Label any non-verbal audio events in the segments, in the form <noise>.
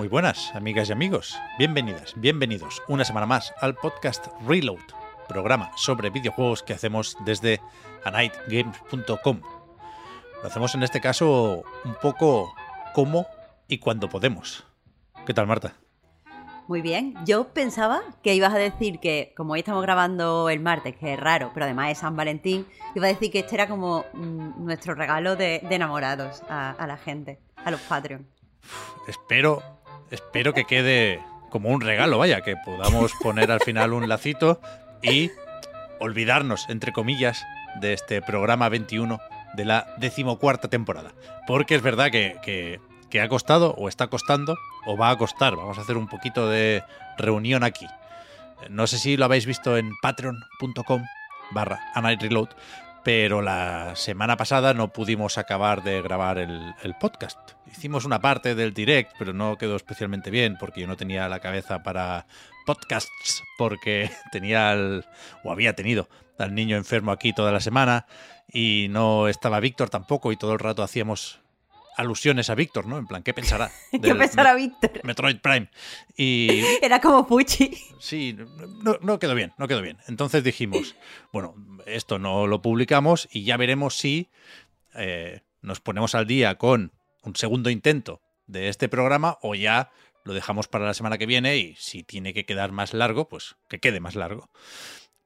Muy buenas, amigas y amigos. Bienvenidas, bienvenidos una semana más al podcast Reload, programa sobre videojuegos que hacemos desde anightgames.com. Lo hacemos en este caso un poco como y cuando podemos. ¿Qué tal, Marta? Muy bien. Yo pensaba que ibas a decir que, como hoy estamos grabando el martes, que es raro, pero además es San Valentín, iba a decir que este era como mm, nuestro regalo de, de enamorados a, a la gente, a los Patreon. Espero, espero que quede como un regalo, vaya, que podamos poner al final un lacito y olvidarnos, entre comillas, de este programa 21 de la decimocuarta temporada. Porque es verdad que, que- que ha costado, o está costando, o va a costar. Vamos a hacer un poquito de reunión aquí. No sé si lo habéis visto en patreon.com barra Reload, pero la semana pasada no pudimos acabar de grabar el podcast. Hicimos una parte del direct, pero no quedó especialmente bien porque yo no tenía la cabeza para podcasts, porque <laughs> tenía al, o había tenido al niño enfermo aquí toda la semana y no estaba Víctor tampoco y todo el rato hacíamos alusiones a Víctor, ¿no? En plan, ¿qué pensará? <laughs> ¿Qué pensará Víctor? <laughs> Metroid Prime. Y Era como Pucci. Sí, no, no quedó bien, no quedó bien. Entonces dijimos, bueno, esto no lo publicamos y ya veremos si eh, nos ponemos al día con un segundo intento de este programa o ya lo dejamos para la semana que viene y si tiene que quedar más largo, pues que quede más largo.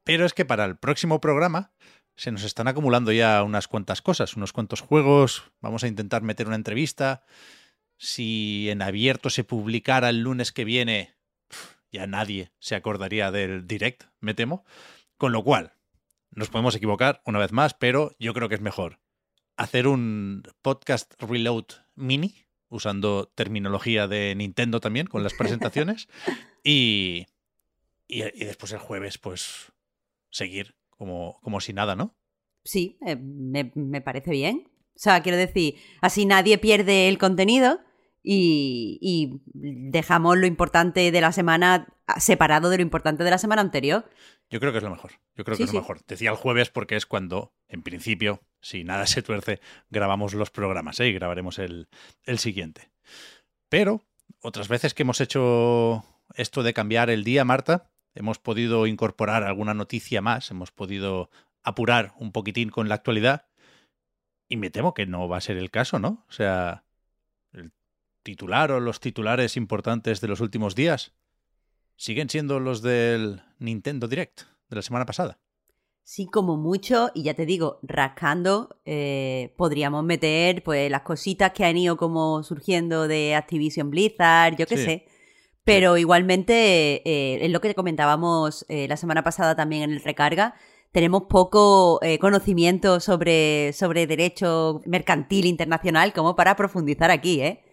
Pero es que para el próximo programa se nos están acumulando ya unas cuantas cosas, unos cuantos juegos, vamos a intentar meter una entrevista. Si en abierto se publicara el lunes que viene, ya nadie se acordaría del direct, me temo. Con lo cual, nos podemos equivocar una vez más, pero yo creo que es mejor hacer un podcast reload mini, usando terminología de Nintendo también, con las presentaciones, <laughs> y, y, y después el jueves, pues, seguir como, como si nada, ¿no? Sí, eh, me, me parece bien. O sea, quiero decir, así nadie pierde el contenido y, y dejamos lo importante de la semana separado de lo importante de la semana anterior. Yo creo que es lo mejor. Yo creo que Sí, es lo mejor. Decía el jueves porque es cuando, en principio, si nada <laughs> se tuerce, grabamos los programas ¿eh? y grabaremos el, el siguiente. Pero otras veces que hemos hecho esto de cambiar el día, Marta, hemos podido incorporar alguna noticia más, hemos podido apurar un poquitín con la actualidad y me temo que no va a ser el caso, ¿no? O sea, el titular o los titulares importantes de los últimos días siguen siendo los del Nintendo Direct de la semana pasada. Sí, como mucho, y ya te digo, rascando, eh, podríamos meter pues las cositas que han ido como surgiendo de Activision Blizzard, yo qué Sí. sé. Pero igualmente, eh, es lo que comentábamos eh, la semana pasada también en el recarga, tenemos poco eh, conocimiento sobre, sobre derecho mercantil internacional como para profundizar aquí, ¿eh?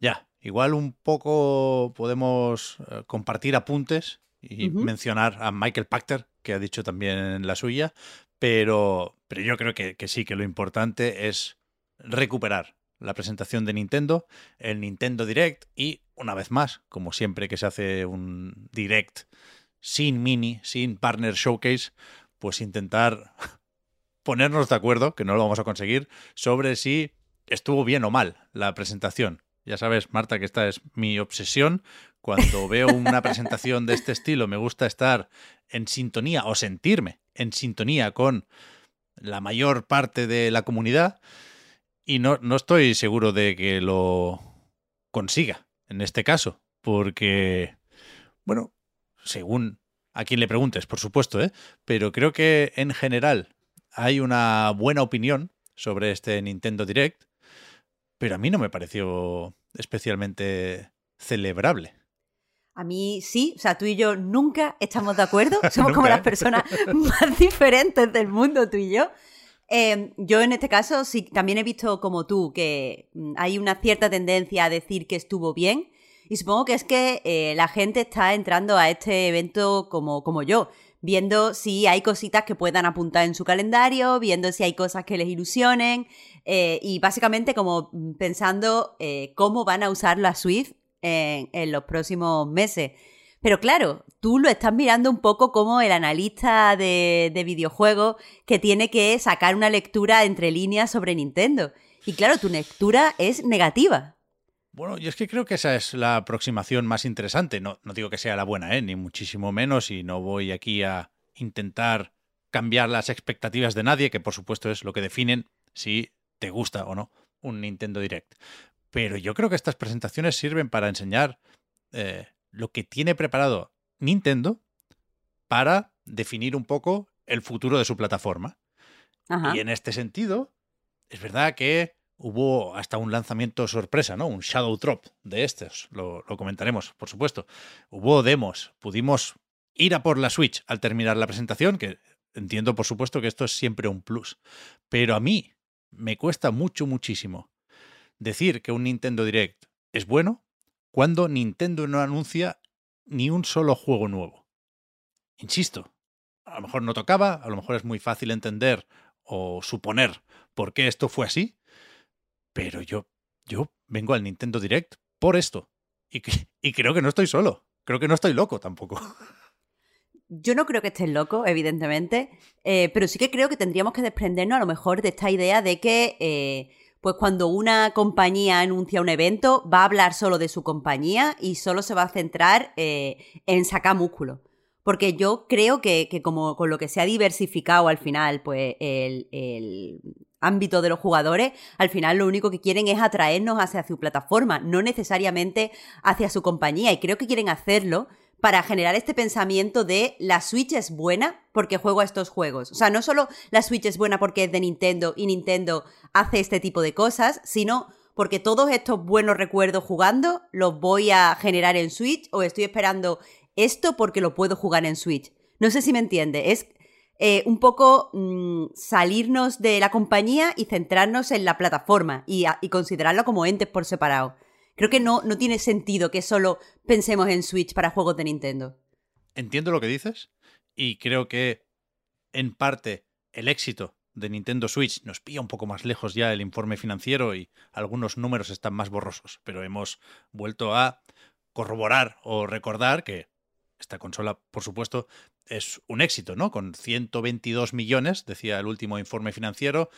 Ya, igual un poco podemos eh, compartir apuntes y mencionar a Michael Pachter, que ha dicho también la suya, pero, pero yo creo que, que sí, que lo importante es recuperar la presentación de Nintendo, el Nintendo Direct y, una vez más, como siempre que se hace un Direct sin mini, sin partner showcase, pues intentar <laughs> ponernos de acuerdo, que no lo vamos a conseguir, sobre si estuvo bien o mal la presentación. Ya sabes, Marta, que esta es mi obsesión. Cuando <laughs> veo una presentación de este estilo, me gusta estar en sintonía o sentirme en sintonía con la mayor parte de la comunidad y no, no estoy seguro de que lo consiga en este caso, porque, bueno, según a quien le preguntes, por supuesto, ¿eh? pero creo que en general hay una buena opinión sobre este Nintendo Direct, pero a mí no me pareció especialmente celebrable. A mí sí, o sea, tú y yo nunca estamos de acuerdo, <laughs> somos como las personas <laughs> más diferentes del mundo, tú y yo. Em, yo en este caso sí, también he visto como tú que mm, hay una cierta tendencia a decir que estuvo bien y supongo que es que eh, la gente está entrando a este evento como, como yo, viendo si hay cositas que puedan apuntar en su calendario, viendo si hay cosas que les ilusionen eh, y básicamente como mm, pensando eh, cómo van a usar la Swift en, los próximos meses. Pero claro, tú lo estás mirando un poco como el analista de, de videojuegos que tiene que sacar una lectura entre líneas sobre Nintendo. Y claro, tu lectura es negativa. Bueno, yo es que creo que esa es la aproximación más interesante. No, no digo que sea la buena, ¿eh? ni muchísimo menos, y no voy aquí a intentar cambiar las expectativas de nadie, que por supuesto es lo que definen si te gusta o no un Nintendo Direct. Pero yo creo que estas presentaciones sirven para enseñar eh, lo que tiene preparado Nintendo para definir un poco el futuro de su plataforma. Y en este sentido, es verdad que hubo hasta un lanzamiento sorpresa, ¿no? Un Shadow Drop de estos. Lo, lo, comentaremos, por supuesto. Hubo demos. Pudimos ir a por la Switch al terminar la presentación, que entiendo, por supuesto, que esto es siempre un plus. Pero a mí me cuesta mucho, muchísimo decir que un Nintendo Direct es bueno cuando Nintendo no anuncia ni un solo juego nuevo. Insisto, a lo mejor no tocaba, a lo mejor es muy fácil entender o suponer por qué esto fue así, pero yo, yo vengo al Nintendo Direct por esto. Y, <laughs> y creo que no estoy solo. Creo que no estoy loco tampoco. Yo no creo que estés loco, evidentemente, eh, pero sí que creo que tendríamos que desprendernos a lo mejor de esta idea de que eh, pues cuando una compañía anuncia un evento, va a hablar solo de su compañía y solo se va a centrar eh, en sacar músculo. Porque yo creo que, como con lo que se ha diversificado al final, pues el, el, ámbito de los jugadores, al final lo único que quieren es atraernos hacia su plataforma, no necesariamente hacia su compañía. Y creo que quieren hacerlo para generar este pensamiento de la Switch es buena porque juego a estos juegos. O sea, no solo la Switch es buena porque es de Nintendo y Nintendo hace este tipo de cosas, sino porque todos estos buenos recuerdos jugando los voy a generar en Switch o estoy esperando esto porque lo puedo jugar en Switch. No sé si me entiende. Es eh, un poco mmm, salirnos de la compañía y centrarnos en la plataforma y, y considerarlo como entes por separado. Creo que no, no tiene sentido que solo pensemos en Switch para juegos de Nintendo. Entiendo lo que dices y creo que en parte el éxito de Nintendo Switch nos pilla un poco más lejos ya el informe financiero y algunos números están más borrosos, pero hemos vuelto a corroborar o recordar que esta consola, por supuesto, es un éxito, ¿no? Con 122 millones, decía el último informe financiero,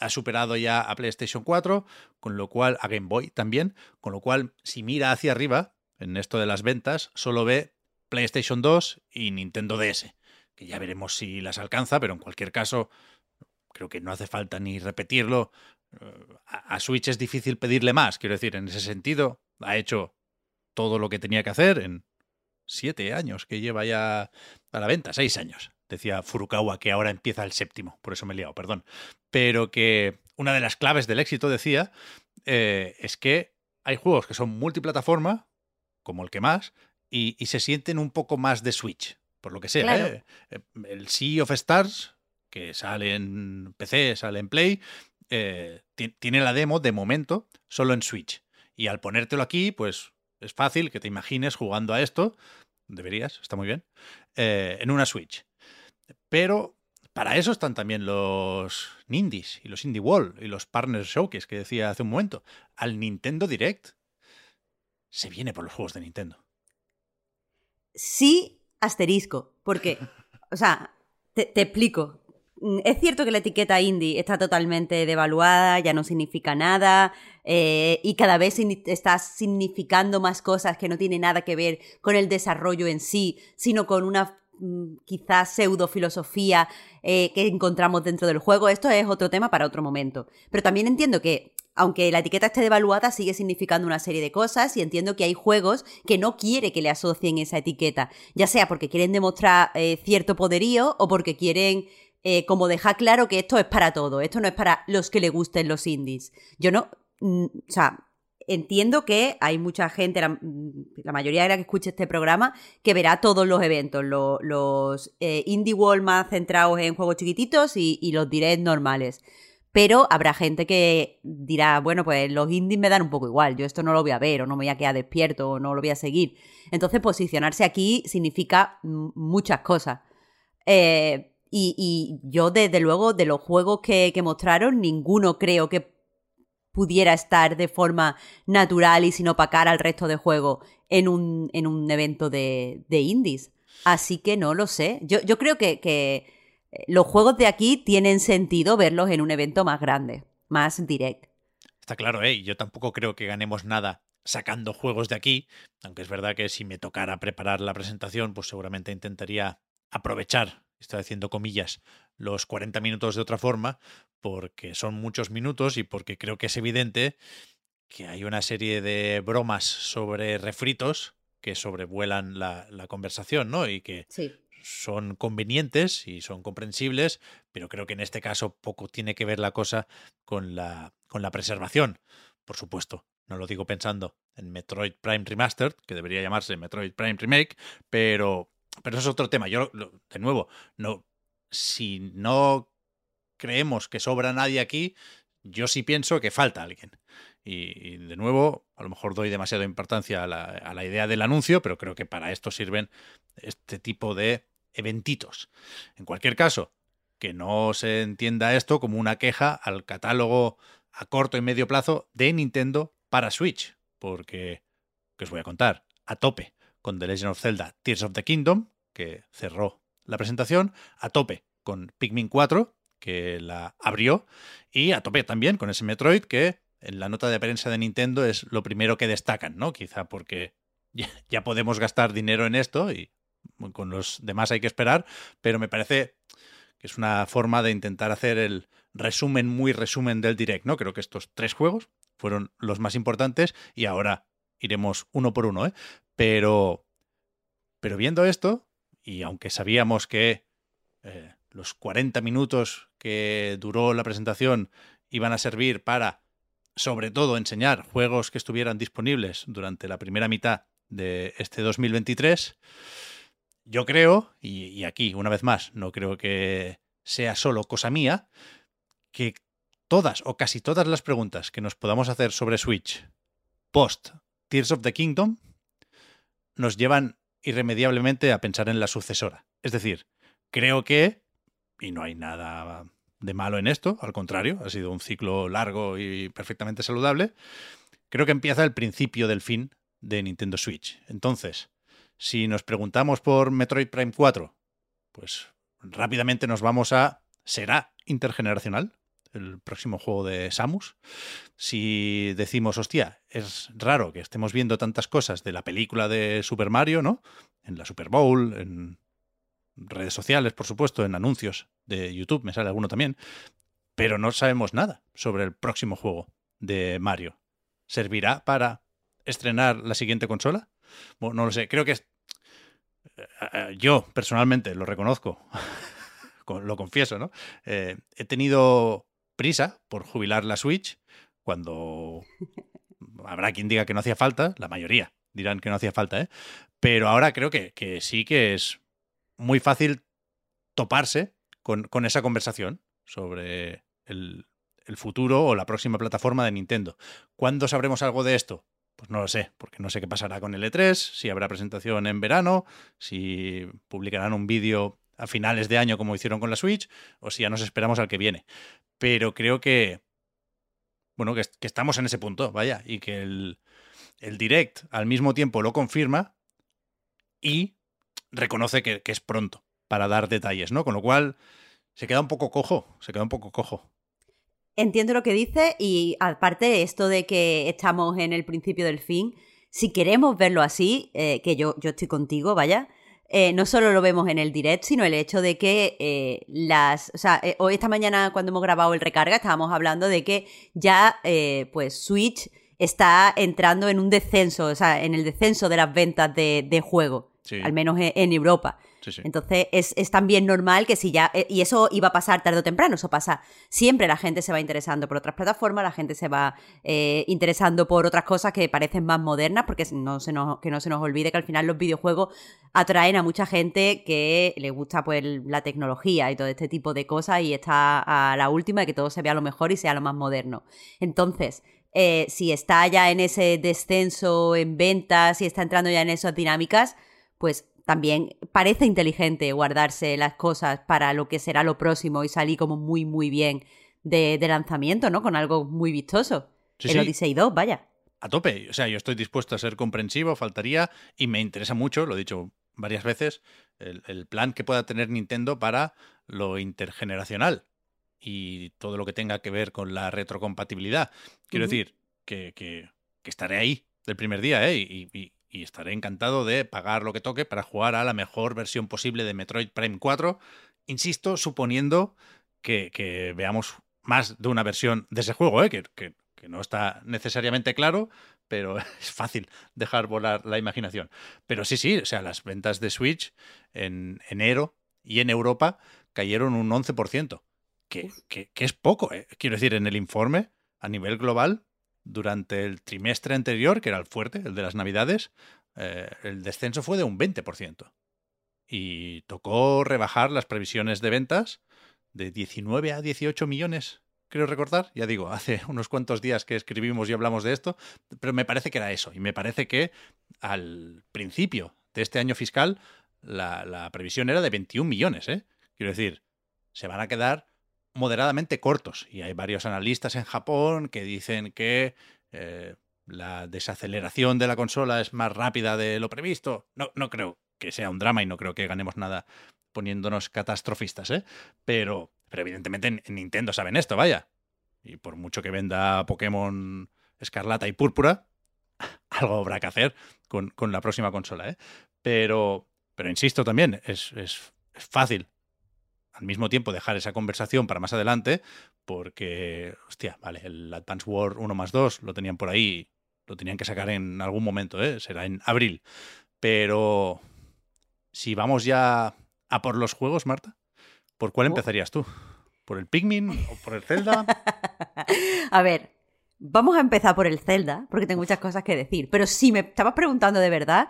ha superado ya a PlayStation 4, con lo cual, a Game Boy también, con lo cual, si mira hacia arriba, en esto de las ventas, solo ve PlayStation 2 y Nintendo DS, que ya veremos si las alcanza, pero en cualquier caso, creo que no hace falta ni repetirlo. Eh, a Switch es difícil pedirle más, quiero decir, en ese sentido, ha hecho todo lo que tenía que hacer en siete años que lleva ya a la venta, seis años. Decía Furukawa que ahora empieza el séptimo, por eso me he liado, perdón. Pero que una de las claves del éxito, decía, eh, es que hay juegos que son multiplataforma, como el que más, y, y, se sienten un poco más de Switch, por lo que sea. Claro. ¿eh? El Sea of Stars, que sale en PC, sale en Play, eh, tiene la demo de momento solo en Switch. Y al ponértelo aquí, pues es fácil que te imagines jugando a esto, deberías, está muy bien, eh, en una Switch. Pero para eso están también los Nindies y los Indie Wall y los Partners Showcase que decía hace un momento. Al Nintendo Direct se viene por los juegos de Nintendo. Sí, asterisco, porque, o sea, te, te explico. Es cierto que la etiqueta indie está totalmente devaluada, ya no significa nada, eh, y cada vez está significando más cosas que no tienen nada que ver con el desarrollo en sí, sino con una mm, quizás pseudo filosofía eh, que encontramos dentro del juego. Esto es otro tema para otro momento. Pero también entiendo que aunque la etiqueta esté devaluada, sigue significando una serie de cosas y entiendo que hay juegos que no quiere que le asocien esa etiqueta, ya sea porque quieren demostrar eh, cierto poderío o porque quieren eh, como dejar claro que esto es para todo, esto no es para los que le gusten los indies. Yo no, mm, o sea, entiendo que hay mucha gente, la, mayoría de la que escuche este programa, que verá todos los eventos, los eh, Indie World más centrados en juegos chiquititos y, los direct normales. Pero habrá gente que dirá, bueno, pues los indies me dan un poco igual, yo esto no lo voy a ver, o no me voy a quedar despierto, o no lo voy a seguir. Entonces, posicionarse aquí significa muchas cosas. Eh, y, yo, desde luego, de los juegos que, mostraron, ninguno creo que pudiera estar de forma natural y sin opacar al resto de juegos en un, en un evento de, indies. Así que no lo sé. Yo, yo creo que, que los juegos de aquí tienen sentido verlos en un evento más grande, más direct. Está claro, ¿eh? Yo tampoco creo que ganemos nada sacando juegos de aquí, aunque es verdad que si me tocara preparar la presentación, pues seguramente intentaría aprovechar, estoy haciendo comillas, los 40 minutos de otra forma, porque son muchos minutos y porque creo que es evidente que hay una serie de bromas sobre refritos que sobrevuelan la, la conversación, ¿no? Y que sí son convenientes y son comprensibles, pero creo que en este caso poco tiene que ver la cosa con la, con la preservación. Por supuesto, no lo digo pensando en Metroid Prime Remastered, que debería llamarse Metroid Prime Remake, pero, pero eso es otro tema. Yo, de nuevo, no, si no creemos que sobra nadie aquí, yo sí pienso que falta alguien. Y, de nuevo, a lo mejor doy demasiada importancia a la, a la, idea del anuncio, pero creo que para esto sirven este tipo de eventitos. En cualquier caso, que no se entienda esto como una queja al catálogo a corto y medio plazo de Nintendo para Switch, porque, que os voy a contar, a tope con The Legend of Zelda Tears of the Kingdom, que cerró la presentación, a tope con Pikmin 4, que la abrió, y a tope también con ese Metroid que en la nota de prensa de Nintendo es lo primero que destacan, ¿no? Quizá porque <laughs> ya podemos gastar dinero en esto y con los demás hay que esperar, pero me parece que es una forma de intentar hacer el resumen, muy resumen del direct, ¿no? Creo que estos tres juegos fueron los más importantes y ahora iremos uno por uno, ¿eh? Pero, pero viendo esto, y aunque sabíamos que eh, los 40 minutos que duró la presentación iban a servir para, sobre todo, enseñar juegos que estuvieran disponibles durante la primera mitad de este 2023, yo creo, y, aquí, una vez más, no creo que sea solo cosa mía, que todas o casi todas las preguntas que nos podamos hacer sobre Switch post Tears of the Kingdom nos llevan irremediablemente a pensar en la sucesora. Es decir, creo que, y no hay nada de malo en esto, al contrario, ha sido un ciclo largo y perfectamente saludable, creo que empieza el principio del fin de Nintendo Switch. Entonces, si nos preguntamos por Metroid Prime 4, pues rápidamente nos vamos a ¿será intergeneracional? El próximo juego de Samus. Si decimos, hostia, es raro que estemos viendo tantas cosas de la película de Super Mario, ¿no? En la Super Bowl, en redes sociales, por supuesto, en anuncios de YouTube, me sale alguno también, pero no sabemos nada sobre el próximo juego de Mario. ¿Servirá para estrenar la siguiente consola? Bueno, no lo sé, creo que es... Eh, eh, yo personalmente lo reconozco, <laughs> lo confieso, ¿no? Eh, he tenido prisa por jubilar la Switch cuando habrá quien diga que no hacía falta, la mayoría dirán que no hacía falta, ¿eh? Pero ahora creo que, que sí que es muy fácil toparse con, con esa conversación sobre el, el futuro o la próxima plataforma de Nintendo. ¿Cuándo sabremos algo de esto? Pues no lo sé, porque no sé qué pasará con el E3, si habrá presentación en verano, si publicarán un vídeo a finales de año como hicieron con la Switch, o si ya nos esperamos al que viene. Pero creo que, bueno, que, estamos en ese punto, vaya, y que el, el, Direct al mismo tiempo lo confirma y reconoce que, que es pronto para dar detalles, ¿no? Con lo cual se queda un poco cojo, se queda un poco cojo. Entiendo lo que dice y aparte esto de que estamos en el principio del fin, si queremos verlo así, eh, que yo, yo estoy contigo, vaya, eh, no solo lo vemos en el direct, sino el hecho de que eh, las. O sea, hoy esta mañana cuando hemos grabado el recarga estábamos hablando de que ya pues Switch está entrando en un descenso, o sea, en el descenso de las ventas de, juego, al menos en, Europa. Entonces es, es, también normal que si ya, eh, y eso iba a pasar tarde o temprano, eso pasa siempre, la gente se va interesando por otras plataformas, la gente se va eh, interesando por otras cosas que parecen más modernas, porque no se nos, que no se nos olvide que al final los videojuegos atraen a mucha gente que le gusta pues la tecnología y todo este tipo de cosas y está a la última de que todo se vea lo mejor y sea lo más moderno. Entonces, eh, si está ya en ese descenso en ventas, si está entrando ya en esas dinámicas, pues también parece inteligente guardarse las cosas para lo que será lo próximo y salir como muy, muy bien de, lanzamiento, ¿no? Con algo muy vistoso. el Odyssey 2, vaya. A tope. O sea, yo estoy dispuesto a ser comprensivo, faltaría, y me interesa mucho, lo he dicho varias veces, el, plan que pueda tener Nintendo para lo intergeneracional y todo lo que tenga que ver con la retrocompatibilidad. Quiero decir que, que, estaré ahí del primer día, ¿eh? y, y estaré encantado de pagar lo que toque para jugar a la mejor versión posible de Metroid Prime 4. Insisto, suponiendo que, veamos más de una versión de ese juego, ¿eh? que, no está necesariamente claro, pero <laughs> es fácil dejar volar la imaginación. Pero sí, sí, o sea, las ventas de Switch en enero y en Europa cayeron un 11%, que, que, que es poco, ¿eh? quiero decir, en el informe, a nivel global, durante el trimestre anterior, que era el fuerte, el de las Navidades, eh, el descenso fue de un 20%. Y tocó rebajar las previsiones de ventas de 19 a 18 millones, creo recordar. Ya digo, hace <laughs> unos cuantos días que escribimos y hablamos de esto, pero me parece que era eso. Y me parece que al principio de este año fiscal la, la previsión era de 21 millones. ¿eh? Quiero decir, se van a quedar moderadamente cortos. Y hay varios analistas en Japón que dicen que eh, la desaceleración de la consola es más rápida de lo previsto. No, no creo que sea un drama y no creo que ganemos nada poniéndonos catastrofistas, ¿eh? Pero, pero evidentemente en, Nintendo saben esto, vaya. Y por mucho que venda Pokémon Escarlata y Púrpura, <laughs> algo habrá que hacer con, con la próxima consola, ¿eh? Pero, pero insisto también, es, es, es fácil al mismo tiempo dejar esa conversación para más adelante, porque, hostia, vale, el Advance War 1 más 2 lo tenían por ahí, lo tenían que sacar en algún momento, ¿eh? será en abril. Pero si vamos ya a por los juegos, Marta, ¿por cuál empezarías tú? ¿Por el Pikmin o por el Zelda? <laughs> a ver, vamos a empezar por el Zelda, porque tengo muchas cosas que decir. Pero si me estabas preguntando de verdad,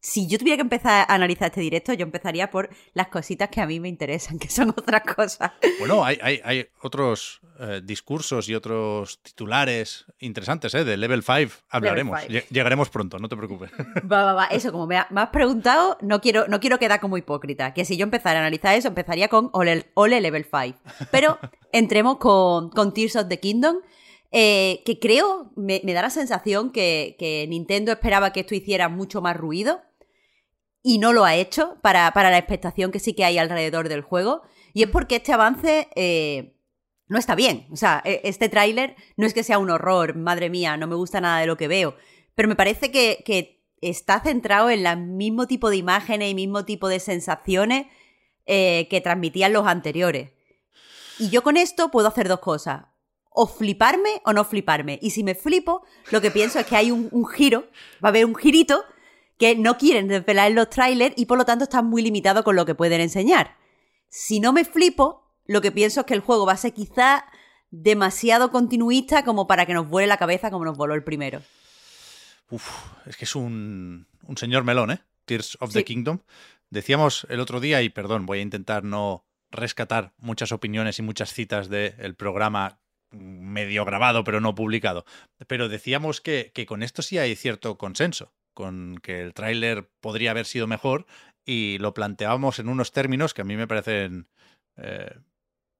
si yo tuviera que empezar a analizar este directo, yo empezaría por las cositas que a mí me interesan, <laughs> que son otras cosas. Bueno, hay, hay, otros eh, discursos y otros titulares interesantes, ¿eh? De Level 5 hablaremos. Llegaremos pronto, no te preocupes. <laughs> Va, va, va. Eso, como me, has preguntado, no quiero, no quiero quedar como hipócrita. Que si yo empezara a analizar eso, empezaría con Ole, Level 5. Pero <laughs> entremos con, con Tears of the Kingdom. Eh, que creo, me, da la sensación que, que Nintendo esperaba que esto hiciera mucho más ruido y no lo ha hecho para, la expectación que sí que hay alrededor del juego. Y es porque este avance eh, no está bien. O sea, e, este tráiler no es que sea un horror, madre mía, no me gusta nada de lo que veo. Pero me parece que, está centrado en el mismo tipo de imágenes y mismo tipo de sensaciones eh, que transmitían los anteriores. Y yo con esto puedo hacer dos cosas. O fliparme o no fliparme. Y si me flipo, lo que pienso es que hay un, un giro, va a haber un girito que no quieren desvelar en los trailers y por lo tanto están muy limitados con lo que pueden enseñar. Si no me flipo, lo que pienso es que el juego va a ser quizá demasiado continuista como para que nos vuele la cabeza como nos voló el primero. Uf, es que es un, un señor melón, ¿eh? Tears of the Kingdom. Decíamos el otro día, y perdón, voy a intentar no rescatar muchas opiniones y muchas citas del programa medio grabado pero no publicado. Pero decíamos que, que, con esto sí hay cierto consenso con que el tráiler podría haber sido mejor y lo planteábamos en unos términos que a mí me parecen eh,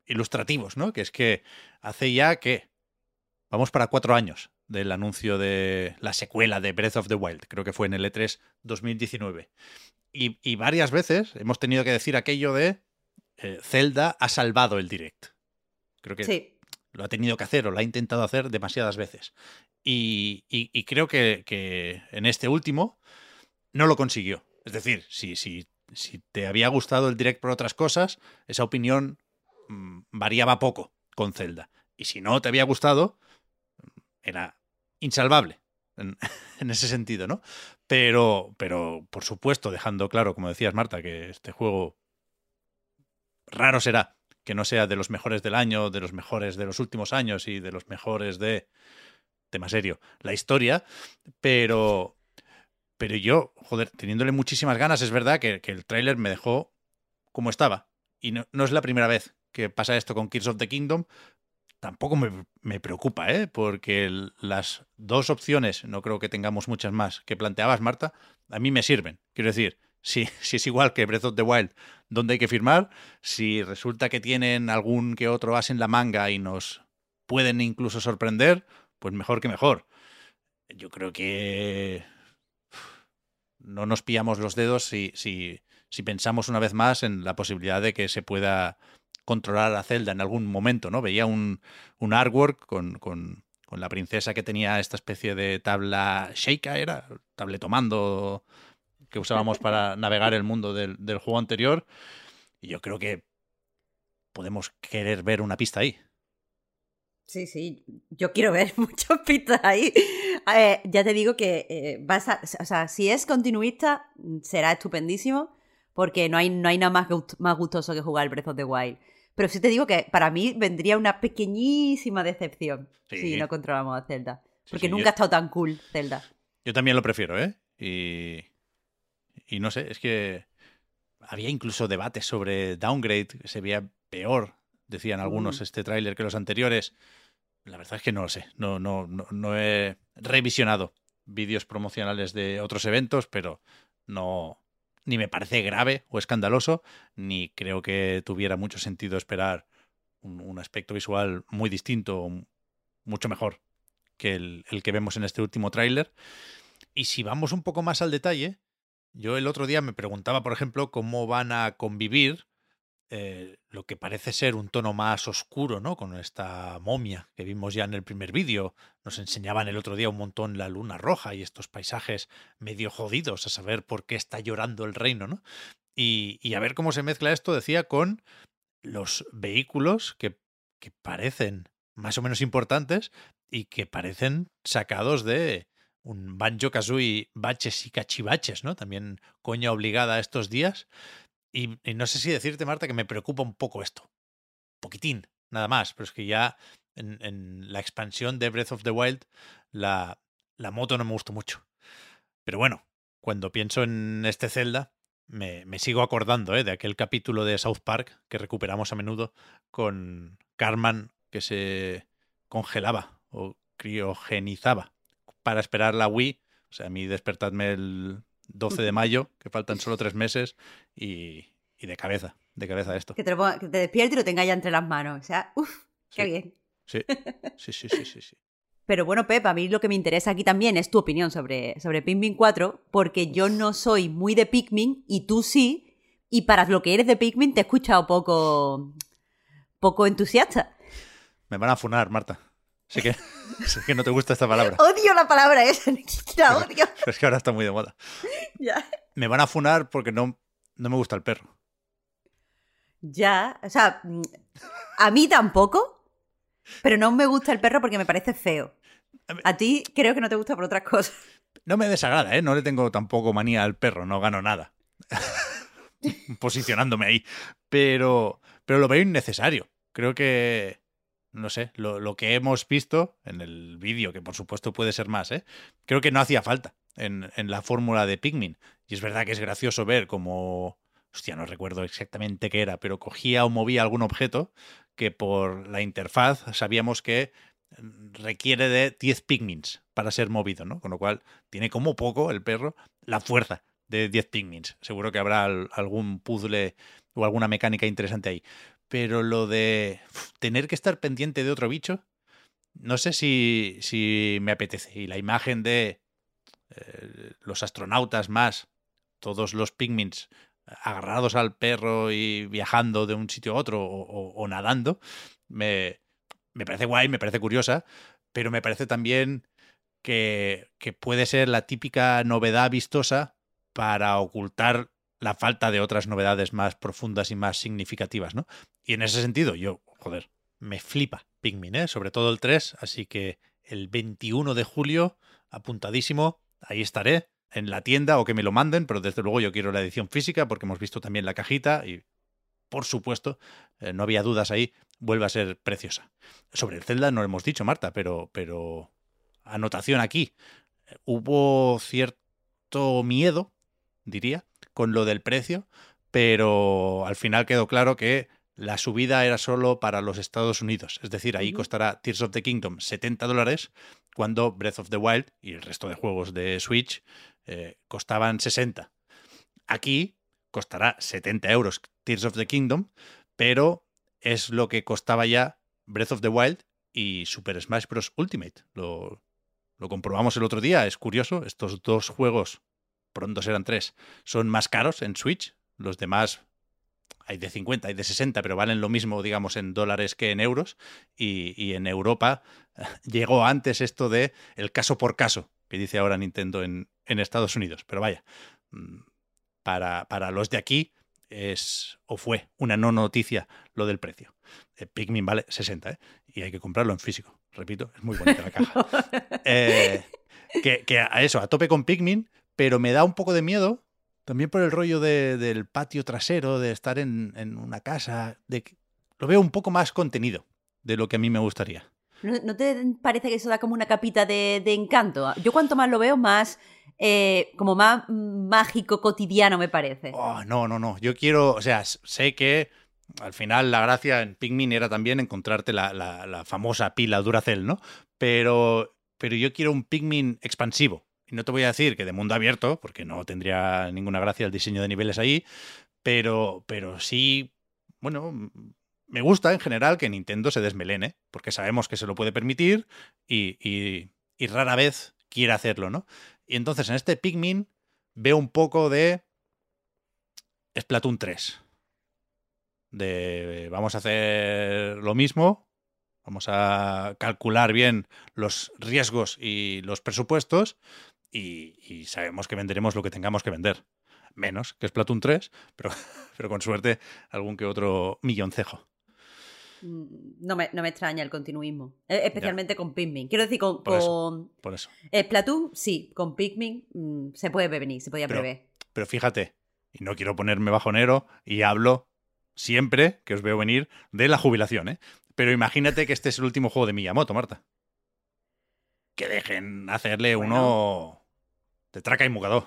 ilustrativos, ¿no? Que es que hace ya que vamos para cuatro años del anuncio de la secuela de Breath of the Wild, creo que fue en el E3 2019. Y, varias veces hemos tenido que decir aquello de eh, Zelda ha salvado el direct. Creo que lo ha tenido que hacer o lo ha intentado hacer demasiadas veces. Y, creo que, en este último no lo consiguió. Es decir, si, si, si te había gustado el direct por otras cosas, esa opinión mm, variaba poco con Zelda. Y si no te había gustado, era insalvable en, <laughs> ese sentido, ¿no? Pero, pero, por supuesto, dejando claro, como decías, Marta, que este juego raro será que no sea de los mejores del año, de los mejores de los últimos años y de los mejores de tema serio, la historia, pero pero yo, joder, teniéndole muchísimas ganas, es verdad que, el tráiler me dejó como estaba. Y no, es la primera vez que pasa esto con Kids of the Kingdom. Tampoco me, preocupa, ¿eh? Porque las dos opciones, no creo que tengamos muchas más, que planteabas, Marta, a mí me sirven. Quiero decir, <laughs> si, es igual que Breath of the Wild, donde hay que firmar, si resulta que tienen algún que otro as en la manga y nos pueden incluso sorprender, pues mejor que mejor. Yo creo que no nos pillamos los dedos si, si, si pensamos una vez más en la posibilidad de que se pueda controlar a Zelda en algún momento, ¿no? Veía un, un artwork con, con, con, la princesa que tenía esta especie de tabla Sheikah, era tabletomando que usábamos para <laughs> navegar el mundo del, del juego anterior. Y yo creo que podemos querer ver una pista ahí. Sí, sí, yo quiero ver <laughs> muchos pistas ahí. Eh, ya te digo que eh, vas a, o sea, si es continuista, será estupendísimo, porque no hay, no hay nada más, más gustoso que jugar el Breath of the Wild. Pero sí te digo que para mí vendría una pequeñísima decepción si no controlamos a Zelda. Porque nunca ha estado tan cool Zelda. Yo también lo prefiero, ¿eh? Y, y no sé, es que había incluso debates sobre downgrade, se veía peor, decían algunos, mm. este tráiler que los anteriores. La verdad es que no lo sé. No, no, no, he revisionado vídeos promocionales de otros eventos, pero no. Ni me parece grave o escandaloso, ni creo que tuviera mucho sentido esperar un, aspecto visual muy distinto, mucho mejor que el, el que vemos en este último tráiler. Y si vamos un poco más al detalle, yo el otro día me preguntaba, por ejemplo, cómo van a convivir eh, lo que parece ser un tono más oscuro, ¿no? Con esta momia que vimos ya en el primer vídeo. Nos enseñaban el otro día un montón la luna roja y estos paisajes medio jodidos a saber por qué está llorando el reino, ¿no? Y, y a ver cómo se mezcla esto, decía, con los vehículos que, que parecen más o menos importantes y que parecen sacados de un Banjo Kazooie baches y cachivaches, ¿no? También coña obligada estos días. Y, no sé si decirte, Marta, que me preocupa un poco esto. Poquitín, nada más. Pero es que ya en, la expansión de Breath of the Wild, la, la, moto no me gustó mucho. Pero bueno, cuando pienso en este Zelda, me, me sigo acordando ¿eh? de aquel capítulo de South Park que recuperamos a menudo con Carman que se congelaba o criogenizaba para esperar la Wii. O sea, a mí despertadme el 12 de mayo, que faltan solo tres meses, y, de cabeza, de cabeza esto. Que te, despiertes y lo tengas ya entre las manos. O sea, uff, qué bien. Sí. sí, sí, sí, sí, <laughs> Pero bueno, Pep, a mí lo que me interesa aquí también es tu opinión sobre, sobre Pikmin 4, porque yo no soy muy de Pikmin y tú sí, y para lo que eres de Pikmin te he escuchado poco, poco entusiasta. Me van a funar, Marta. Sé que, <laughs> sé que no te gusta esta palabra. Odio la palabra esa, <laughs> la odio. <laughs> es que ahora está muy de moda. Me van a funar porque no, no me gusta el perro. Ya, o sea, mm, a mí tampoco, pero no me gusta el perro porque me parece feo. A ti creo que no te gusta por otras cosas. No me desagrada, ¿eh? No le tengo tampoco manía al perro, no gano nada. Posicionándome ahí. Pero, pero lo veo innecesario. Creo que no sé, lo, que hemos visto en el vídeo, que por supuesto puede ser más, ¿eh? creo que no hacía falta en, en la fórmula de Pikmin. Y es verdad que es gracioso ver cómo, hostia, no recuerdo exactamente qué era, pero cogía o movía algún objeto que por la interfaz sabíamos que requiere de 10 Pikmins para ser movido, ¿no? Con lo cual tiene como poco el perro la fuerza de 10 Pikmins. Seguro que habrá algún puzzle o alguna mecánica interesante ahí pero lo de tener que estar pendiente de otro bicho, no sé si, si me apetece. Y la imagen de eh, los astronautas más, todos los pigments agarrados al perro y viajando de un sitio a otro o, nadando, me, me, parece guay, me parece curiosa, pero me parece también que, que puede ser la típica novedad vistosa para ocultar la falta de otras novedades más profundas y más significativas, ¿no? Y en ese sentido, yo, joder, me flipa Pikmin, ¿eh? Sobre todo el 3, así que el 21 de julio, apuntadísimo, ahí estaré, en la tienda o que me lo manden, pero desde luego yo quiero la edición física porque hemos visto también la cajita y por supuesto, eh, no había dudas ahí, vuelve a ser preciosa. Sobre el Zelda no lo hemos dicho, Marta, pero, pero anotación aquí. Hubo cierto miedo, diría, con lo del precio, pero al final quedó claro que la subida era solo para los Estados Unidos. Es decir, ahí costará Tears of the Kingdom 70 dólares, cuando Breath of the Wild y el resto de juegos de Switch eh, costaban 60. Aquí costará 70 euros Tears of the Kingdom, pero es lo que costaba ya Breath of the Wild y Super Smash Bros. Ultimate. Lo, lo comprobamos el otro día, es curioso, estos dos juegos, pronto serán tres, son más caros en Switch, los demás hay de 50, hay de 60, pero valen lo mismo, digamos, en dólares que en euros. Y, y, en Europa <laughs> llegó antes esto de el caso por caso, que dice ahora Nintendo en, en Estados Unidos. Pero vaya, mm, para, para, los de aquí es o fue una no noticia lo del precio. Eh, Pikmin vale 60, ¿eh? Y hay que comprarlo en físico. Repito, es muy bonita la <laughs> caja. Eh, que, que, a eso, a tope con Pikmin, pero me da un poco de miedo también por el rollo de, del patio trasero, de estar en, en una casa, de, lo veo un poco más contenido de lo que a mí me gustaría. ¿No, te parece que eso da como una capita de, de encanto? Yo cuanto más lo veo, más eh, como más mágico, cotidiano, me parece. Oh, no, no, no. Yo quiero, o sea, sé que al final la gracia en Pikmin era también encontrarte la, la, la famosa pila Duracell, ¿no? Pero, pero yo quiero un Pikmin expansivo. No te voy a decir que de mundo abierto, porque no tendría ninguna gracia el diseño de niveles ahí, pero, pero sí, bueno, me gusta en general que Nintendo se desmelene, porque sabemos que se lo puede permitir y, y, y rara vez quiere hacerlo, ¿no? Y entonces en este Pikmin veo un poco de Splatoon 3. De vamos a hacer lo mismo, vamos a calcular bien los riesgos y los presupuestos y, y sabemos que venderemos lo que tengamos que vender. Menos que Splatoon 3, pero, <laughs> pero con suerte algún que otro milloncejo. Mm, no me, no me, extraña el continuismo. E, especialmente ya. con Pikmin. Quiero decir, con. Por eso. con... Por eso. Splatoon, sí. Con Pikmin mmm, se puede prevenir, se podía pero, prever. Pero fíjate, y no quiero ponerme bajonero, y hablo siempre, que os veo venir, de la jubilación, ¿eh? Pero imagínate que este es el último juego de Miyamoto, Marta. Que dejen hacerle bueno. uno de traca y mugador.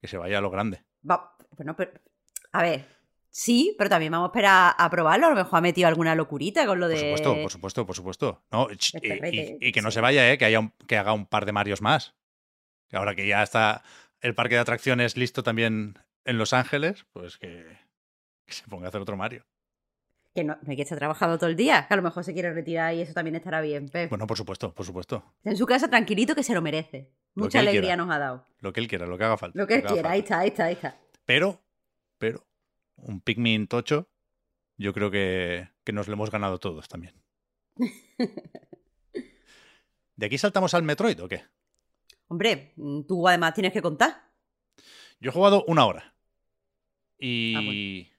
Que se vaya a lo grande. Va, bueno, pero. A ver, Sí, pero también vamos a esperar a probarlo. A lo mejor ha metido alguna locurita con lo de. Por supuesto, por supuesto, por supuesto. No, y, y, y, que no se vaya, ¿eh? que, haya un, que haga un par de Marios más. Que ahora que ya está el parque de atracciones listo también en Los Ángeles, pues que, que se ponga a hacer otro Mario. Que no, no, hay que estar trabajando todo el día, que a lo mejor se quiere retirar y eso también estará bien. Pep. Bueno, por supuesto, por supuesto. En su casa tranquilito que se lo merece. Mucha alegría quiera. nos ha dado. Lo que él quiera, lo que haga falta. Lo que él lo que quiera, ahí está, ahí está, ahí está. Pero, pero, un Pikmin tocho, yo creo que, que, nos lo hemos ganado todos también. <laughs> ¿De aquí saltamos al Metroid o qué? Hombre, tú además tienes que contar. Yo he jugado una hora. Y. Ah, bueno.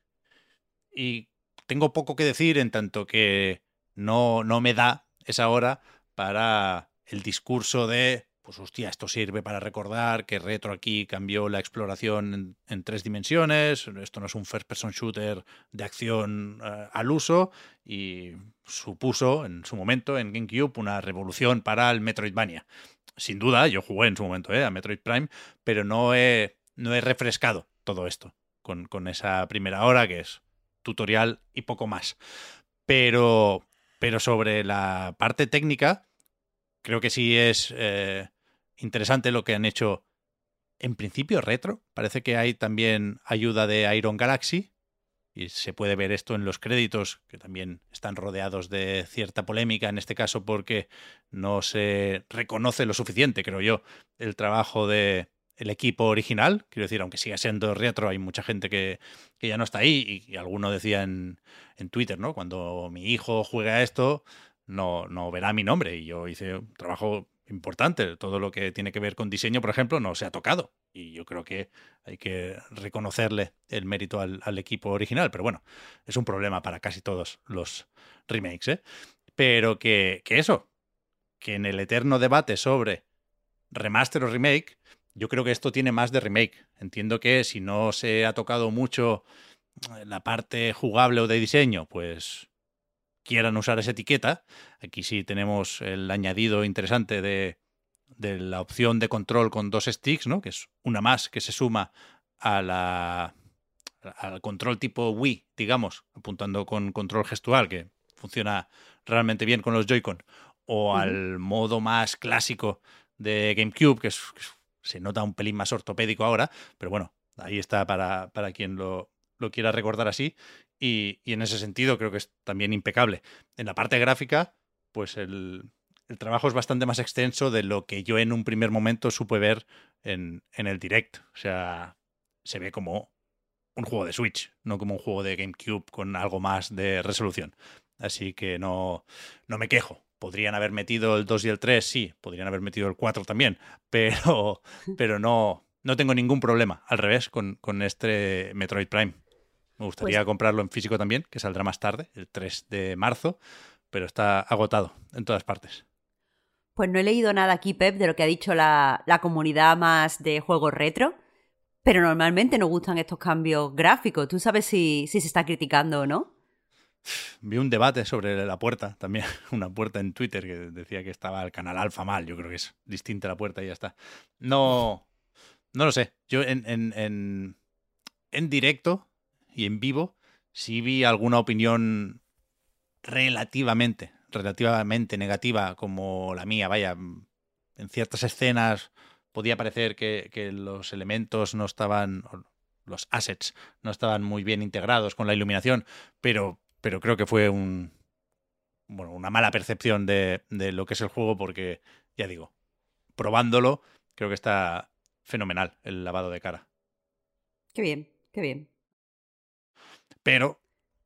Y tengo poco que decir en tanto que no, no me da esa hora para el discurso de pues hostia, esto sirve para recordar que Retro aquí cambió la exploración en, tres dimensiones, esto no es un first person shooter de acción uh, al uso y supuso en su momento en GameCube una revolución para el Metroidvania. Sin duda, yo jugué en su momento eh, a Metroid Prime, pero no he, no he refrescado todo esto con, con esa primera hora que es tutorial y poco más. Pero, pero sobre la parte técnica, creo que sí es eh, interesante lo que han hecho en principio retro. Parece que hay también ayuda de Iron Galaxy y se puede ver esto en los créditos, que también están rodeados de cierta polémica, en este caso porque no se reconoce lo suficiente, creo yo, el trabajo de el equipo original. Quiero decir, aunque siga siendo retro, hay mucha gente que, que ya no está ahí y, y alguno decía en, en Twitter, ¿no? Cuando mi hijo juega esto, no, verá mi nombre. Y yo hice un trabajo importante. Todo lo que tiene que ver con diseño, por ejemplo, no se ha tocado. Y yo creo que hay que reconocerle el mérito al, al equipo original. Pero bueno, es un problema para casi todos los remakes. ¿eh? Pero que, que eso, que en el eterno debate sobre remaster o remake, yo creo que esto tiene más de remake. Entiendo que si no se ha tocado mucho la parte jugable o de diseño, pues quieran usar esa etiqueta. Aquí sí tenemos el añadido interesante de, de la opción de control con dos sticks, ¿no? Que es una más que se suma a la al control tipo Wii, digamos, apuntando con control gestual, que funciona realmente bien con los Joy-Con, o al modo más clásico de GameCube, que, se nota un pelín más ortopédico ahora, pero bueno, ahí está para, para quien lo, lo, quiera recordar así. Y, y, en ese sentido creo que es también impecable. En la parte gráfica, pues el, el, trabajo es bastante más extenso de lo que yo en un primer momento supe ver en, en el direct. O sea, se ve como un juego de Switch, no como un juego de GameCube con algo más de resolución. Así que no, no me quejo. Podrían haber metido el 2 y el 3, sí, podrían haber metido el 4 también, <laughs> pero, pero no, no tengo ningún problema, al revés, con, con este Metroid Prime. Me gustaría pues comprarlo en físico también, que saldrá más tarde, el 3 de marzo, pero está agotado en todas partes. Pues no he leído nada aquí, Pep, de lo que ha dicho la, la comunidad más de juegos retro. Pero normalmente nos gustan estos cambios gráficos. ¿Tú sabes si, si se está criticando o no? Vi un debate sobre la puerta, también <laughs> una puerta en Twitter que decía que estaba el canal alfa mal. Yo creo que es distinta la puerta y ya está. No, no lo sé. Yo en, en, en, en directo y en vivo sí vi alguna opinión relativamente, relativamente negativa como la mía. Vaya, en ciertas escenas podía parecer que, los elementos no estaban, los assets no estaban muy bien integrados con la iluminación, pero, pero creo que fue un, bueno, una mala percepción de, de lo que es el juego porque, ya digo, probándolo, creo que está fenomenal el lavado de cara. Qué bien, qué bien. Pero,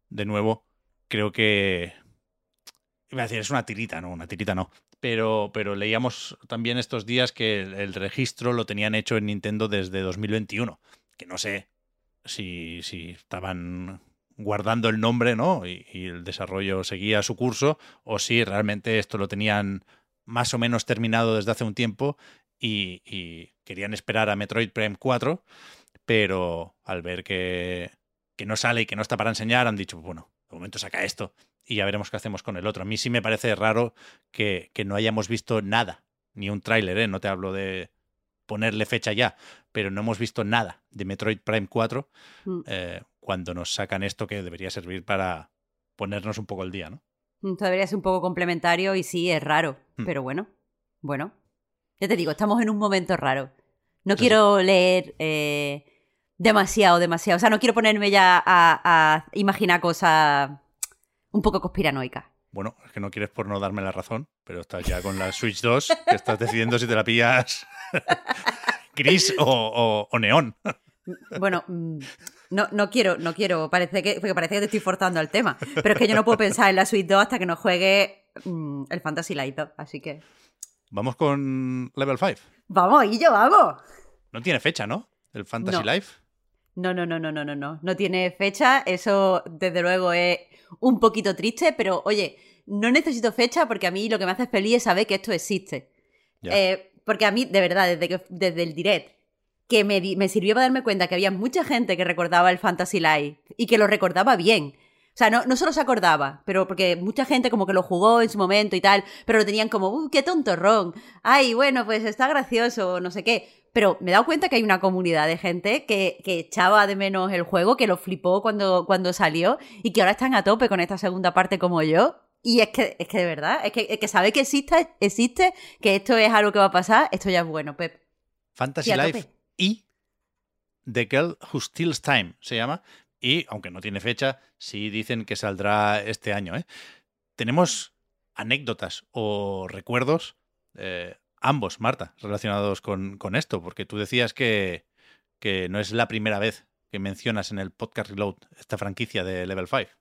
de nuevo, creo que... Iba a decir, es una tirita, no, una tirita no pero, pero leíamos también estos días que el, registro lo tenían hecho en Nintendo desde 2021, que no sé si, si estaban guardando el nombre, ¿no? Y, el desarrollo seguía su curso, o si realmente esto lo tenían más o menos terminado desde hace un tiempo y, y querían esperar a Metroid Prime 4, pero al ver que, que no sale y que no está para enseñar, han dicho, bueno, de momento saca esto y ya veremos qué hacemos con el otro. A mí sí me parece raro que, no hayamos visto nada, ni un tráiler, ¿eh? no te hablo de ponerle fecha ya, pero no hemos visto nada de Metroid Prime 4 mm. eh, cuando nos sacan esto que debería servir para ponernos un poco el día, ¿no? Mm, debería ser un poco complementario y sí, es raro, mm. pero bueno, bueno. Ya te digo, estamos en un momento raro. No quiero leer eh, demasiado, demasiado. O sea, no quiero ponerme ya a imaginar cosas un poco conspiranoica. Bueno, es que no quieres por no darme la razón, pero estás ya con la Switch 2, que estás decidiendo si te la pillas <laughs> gris o, neón. Bueno, mm, no, no quiero, no quiero, parece que, porque parece que te estoy forzando al tema, pero es que yo no puedo pensar en la Switch 2 hasta que no juegue mm, el Fantasy Light 2, así que... Vamos con Level 5. Vamos, y yo vamos. No tiene fecha, ¿no? El Fantasy Life. No, no, no, no, no, no, no. No tiene fecha. Eso, desde luego, es un poquito triste, pero oye, no necesito fecha porque a mí lo que me hace feliz es saber que esto existe. Eh, porque a mí, de verdad, desde, que, desde el direct, que me, me, sirvió para darme cuenta que había mucha gente que recordaba el Fantasy Life y que lo recordaba bien. O sea, no, no solo se acordaba, pero porque mucha gente como que lo jugó en su momento y tal, pero lo tenían como, ¡uh, qué tontorrón! Ay, bueno, pues está gracioso, no sé qué. Pero me he dado cuenta que hay una comunidad de gente que, que echaba de menos el juego, que lo flipó cuando, cuando salió y que ahora están a tope con esta segunda parte como yo. Y es que, es que de verdad, es que, es que sabe que existe, existe, que esto es algo que va a pasar, esto ya es bueno, Pep. Fantasy Life y The Girl Who Steals Time se llama. Y, aunque no tiene fecha, sí dicen que saldrá este año. ¿eh? Tenemos anécdotas o recuerdos, eh, ambos, Marta, relacionados con, con, esto, porque tú decías que, que no es la primera vez que mencionas en el podcast Reload esta franquicia de Level 5.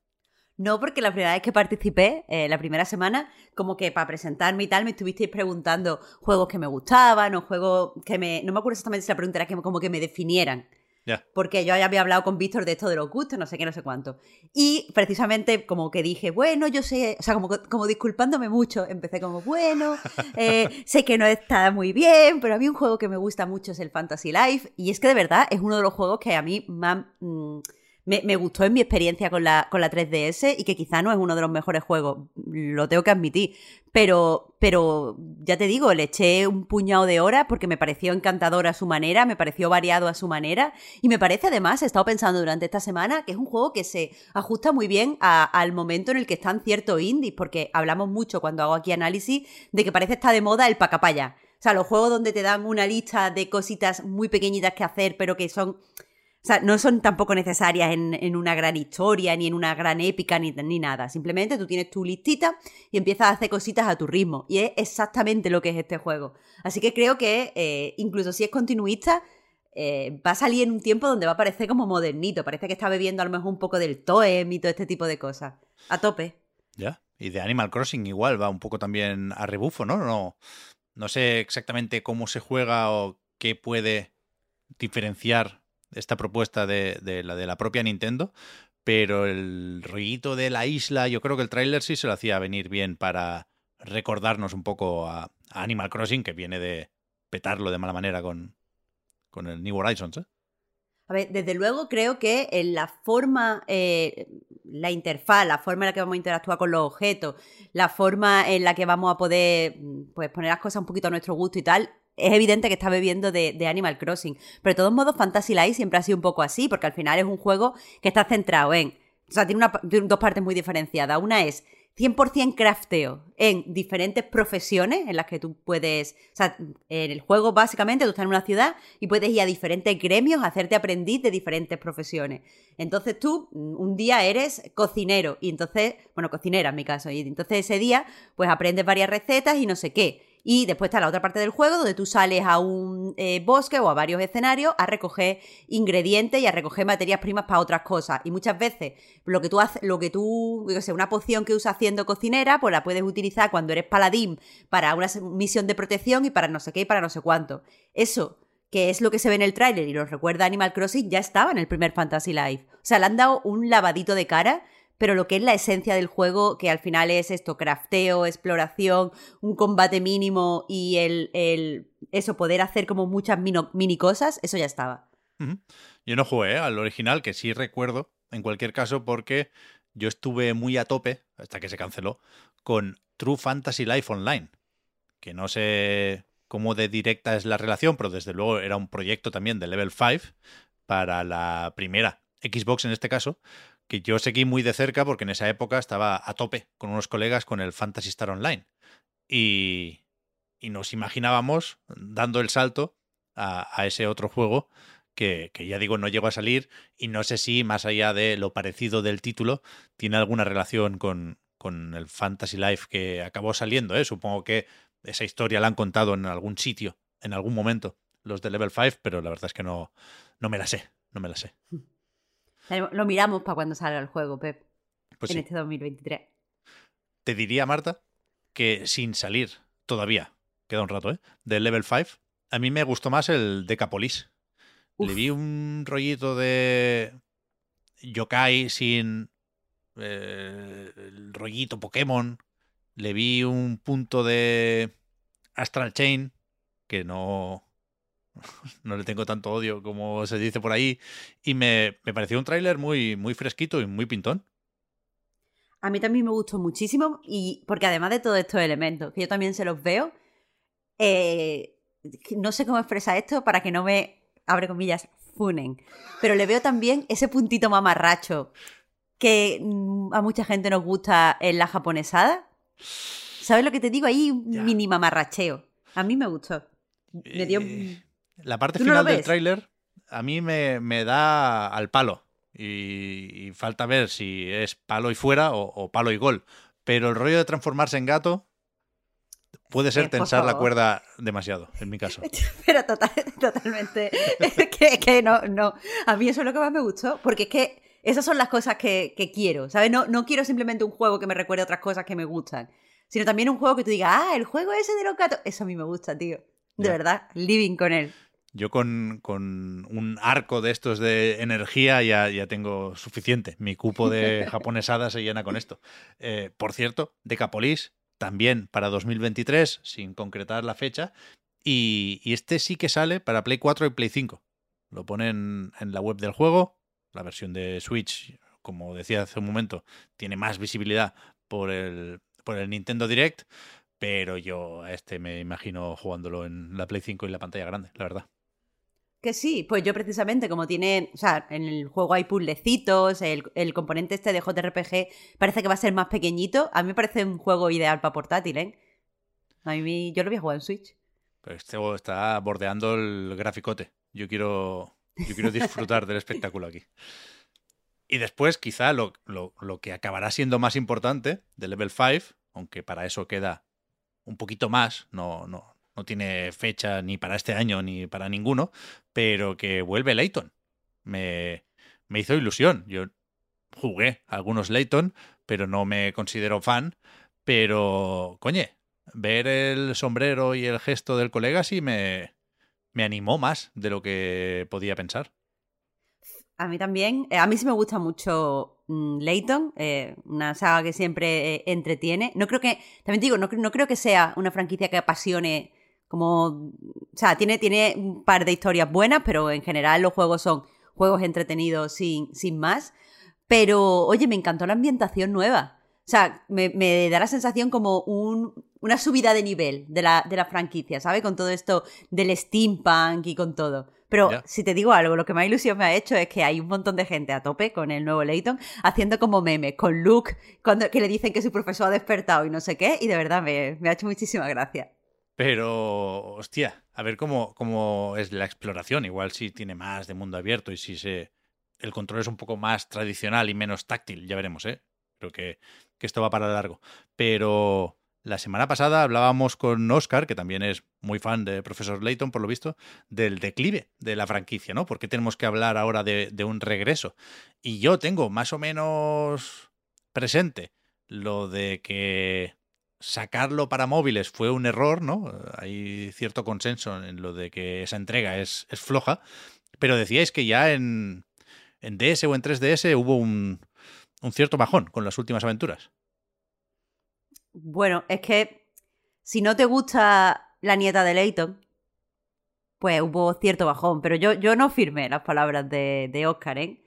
No, porque la primera vez que participé, eh, la primera semana, como que para presentarme y tal, me estuvisteis preguntando juegos que me gustaban o juegos que me... No me acuerdo exactamente si la pregunta era que como que me definieran. Porque yo ya había hablado con Víctor de esto de los gustos, no sé qué, no sé cuánto. Y precisamente como que dije, bueno, yo sé, o sea, como, como disculpándome mucho, empecé como, bueno, <laughs> eh, sé que no está muy bien, pero a mí un juego que me gusta mucho es el Fantasy Life. Y es que de verdad es uno de los juegos que a mí más... Mm, me, gustó en mi experiencia con la, con la 3DS y que quizá no es uno de los mejores juegos, lo tengo que admitir. Pero, pero ya te digo, le eché un puñado de horas porque me pareció encantador a su manera, me pareció variado a su manera y me parece además, he estado pensando durante esta semana, que es un juego que se ajusta muy bien al momento en el que están ciertos indies, porque hablamos mucho cuando hago aquí análisis de que parece estar de moda el pacapaya. O sea, los juegos donde te dan una lista de cositas muy pequeñitas que hacer, pero que son o sea, no son tampoco necesarias en, una gran historia, ni en una gran épica, ni, ni, nada. Simplemente tú tienes tu listita y empiezas a hacer cositas a tu ritmo. Y es exactamente lo que es este juego. Así que creo que eh, incluso si es continuista, eh, va a salir en un tiempo donde va a parecer como modernito. Parece que está bebiendo a lo mejor un poco del Toem y todo este tipo de cosas. A tope. Ya. Y de Animal Crossing igual va un poco también a rebufo, ¿no? No, no sé exactamente cómo se juega o qué puede diferenciar esta propuesta de, la de la propia Nintendo, pero el rollito de la isla, yo creo que el tráiler sí se lo hacía venir bien para recordarnos un poco a, Animal Crossing, que viene de petarlo de mala manera con, con el New Horizons. ¿eh? A ver, desde luego creo que en la forma, eh, la interfaz, la forma en la que vamos a interactuar con los objetos, la forma en la que vamos a poder pues, poner las cosas un poquito a nuestro gusto y tal, es evidente que está bebiendo de, Animal Crossing. Pero de todos modos, Fantasy Life siempre ha sido un poco así, porque al final es un juego que está centrado en. O sea, tiene, dos partes muy diferenciadas. Una es 100% crafteo en diferentes profesiones en las que tú puedes, o sea, en el juego básicamente tú estás en una ciudad y puedes ir a diferentes gremios a hacerte aprendiz de diferentes profesiones. Entonces tú mm, un día eres cocinero y entonces, bueno, cocinera en mi caso, y entonces ese día pues aprendes varias recetas y no sé qué. Y después está la otra parte del juego donde tú sales a un eh, bosque o a varios escenarios a recoger ingredientes y a recoger materias primas para otras cosas. Y muchas veces lo que tú haces, lo que tú, yo una poción que usas haciendo cocinera, pues la puedes utilizar cuando eres paladín para una misión de protección y para no sé qué y para no sé cuánto. Eso que es lo que se ve en el tráiler y lo recuerda Animal Crossing, ya estaba en el primer Fantasy Life. O sea, le han dado un lavadito de cara pero lo que es la esencia del juego, que al final es esto, crafteo, exploración, un combate mínimo y el, el eso, poder hacer como muchas mini cosas, eso ya estaba. Yo no jugué al original, que sí recuerdo, en cualquier caso, porque yo estuve muy a tope, hasta que se canceló, con True Fantasy Life Online, que no sé cómo de directa es la relación, pero desde luego era un proyecto también de Level 5 para la primera Xbox en este caso, que yo seguí muy de cerca porque en esa época estaba a tope con unos colegas con el Fantasy Star Online. Y, y nos imaginábamos dando el salto a, ese otro juego que, que, ya digo no llegó a salir y no sé si más allá de lo parecido del título tiene alguna relación con, con el Fantasy Life que acabó saliendo. ¿eh? Supongo que esa historia la han contado en algún sitio, en algún momento, los de Level 5, pero la verdad es que no, no me la sé, no me la sé. <laughs> Lo miramos para cuando salga el juego, Pep. Pues en este 2023. Te diría, Marta, que sin salir todavía, queda un rato, ¿eh? Del level 5, a mí me gustó más el Decapolis. Le vi un rollito de yokai sin eh, el rollito Pokémon. Le vi un punto de Astral Chain que no, no le tengo tanto odio como se dice por ahí. Y me, pareció un tráiler muy, muy fresquito y muy pintón. A mí también me gustó muchísimo y porque además de todos estos elementos, que yo también se los veo, eh, no sé cómo expresar esto para que no me, abre comillas, funen, pero le veo también ese puntito mamarracho que mm, a mucha gente nos gusta en la japonesada. ¿Sabes lo que te digo? Ahí un mini mamarracheo. A mí me gustó. Me dio... Eh, la parte final del tráiler a mí me, da al palo. Y, falta ver si es palo y fuera o, palo y gol. Pero el rollo de transformarse en gato puede ser tensar la cuerda demasiado, en mi caso. <laughs> Pero totalmente. que, que, no, no. A mí eso es lo que más me gustó. Porque es que esas son las cosas que, quiero. ¿Sabes? No, no quiero simplemente un juego que me recuerde otras cosas que me gustan. Sino también un juego que tú digas, ah, el juego ese de los gatos. Eso a mí me gusta, tío. De verdad, living con él. Yo con, con un arco de estos de energía ya, ya tengo suficiente. Mi cupo de <laughs> japonesada se llena con esto. Eh, por cierto, Decapolis también para 2023, sin concretar la fecha. Y, y este sí que sale para Play 4 y Play 5. Lo ponen en la web del juego. La versión de Switch, como decía hace un momento, tiene más visibilidad por el, por el Nintendo Direct. Pero yo a este me imagino jugándolo en la Play 5 y la pantalla grande, la verdad. Que sí, pues yo precisamente como tiene, o sea, en el juego hay puzzlecitos, el, el, componente este de JRPG parece que va a ser más pequeñito, a mí me parece un juego ideal para portátil, ¿eh? A mí, yo lo voy a jugar en Switch. Pero este juego está bordeando el graficote. Yo quiero, yo quiero disfrutar del espectáculo aquí. Y después, quizá lo, lo, lo que acabará siendo más importante de Level 5, aunque para eso queda un poquito más, no, no, no tiene fecha ni para este año ni para ninguno, pero que vuelve Layton. Me, me hizo ilusión. Yo jugué algunos Layton, pero no me considero fan. Pero, coñe, ver el sombrero y el gesto del colega sí me, me animó más de lo que podía pensar. A mí también. A mí sí me gusta mucho mm, Layton, eh, una saga que siempre eh, entretiene. No creo que, también digo, no, no, creo que sea una franquicia que apasione como, o sea, tiene, tiene un par de historias buenas, pero en general los juegos son juegos entretenidos sin, sin más. Pero, oye, me encantó la ambientación nueva. O sea, me, me da la sensación como un, una subida de nivel de la, de la franquicia, ¿sabes? Con todo esto del steampunk y con todo. Pero yeah. si te digo algo, lo que más ilusión me ha hecho es que hay un montón de gente a tope con el nuevo Layton, haciendo como memes, con Luke, cuando, que le dicen que su profesor ha despertado y no sé qué, y de verdad me, me ha hecho muchísima gracia. Pero, hostia, a ver cómo, cómo es la exploración. Igual si tiene más de mundo abierto y si se, el control es un poco más tradicional y menos táctil, ya veremos, ¿eh? Creo que, que esto va para largo. Pero la semana pasada hablábamos con Oscar, que también es muy fan de Profesor Layton, por lo visto, del declive de la franquicia, ¿no? ¿Por qué tenemos que hablar ahora de un regreso? Y yo tengo más o menos presente lo de que sacarlo para móviles fue un error, ¿no? Hay cierto consenso en lo de que esa entrega es, es floja, pero decíais que ya en, en, DS o en 3DS hubo un, un, cierto bajón con las últimas aventuras. Bueno, es que si no te gusta la nieta de Leighton, pues hubo cierto bajón, pero yo, yo no firmé las palabras de, de Oscar, ¿eh?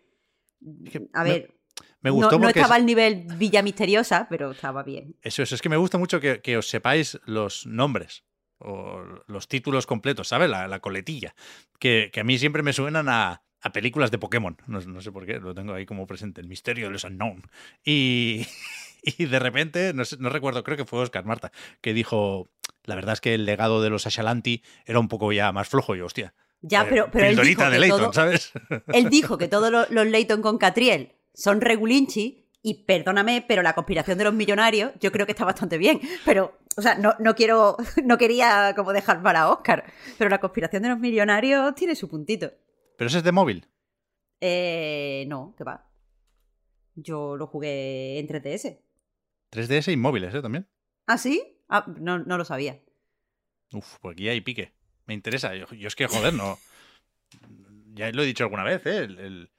A ver... Me... Gustó no, no estaba al nivel Villa Misteriosa, pero estaba bien. Eso, eso es que me gusta mucho que, que, os sepáis los nombres o los títulos completos, ¿sabes? La, la coletilla. Que, que, a mí siempre me suenan a, a películas de Pokémon. No, no, sé por qué, lo tengo ahí como presente. El misterio de los unknown. Y, <laughs> y de repente, no, sé, no recuerdo, creo que fue Oscar Marta, que dijo: La verdad es que el legado de los Ashalanti era un poco ya más flojo y hostia. Ya, pero, pero él dijo, de Leighton, todo, ¿sabes? <laughs> él dijo que todos los, los Leighton con Catriel son regulinchi y perdóname, pero la conspiración de los millonarios yo creo que está bastante bien. Pero, o sea, no, no quiero, <laughs> no quería como dejar para Oscar, pero la conspiración de los millonarios tiene su puntito. ¿Pero ese es de móvil? Eh, no, ¿qué va? Yo lo jugué en 3DS. 3DS y móviles, ¿eh? También. ¿Ah, sí? Ah, no, no lo sabía. Uf, pues aquí hay pique. Me interesa. Yo, yo es que, joder, no. Ya lo he dicho alguna vez, ¿eh? El, el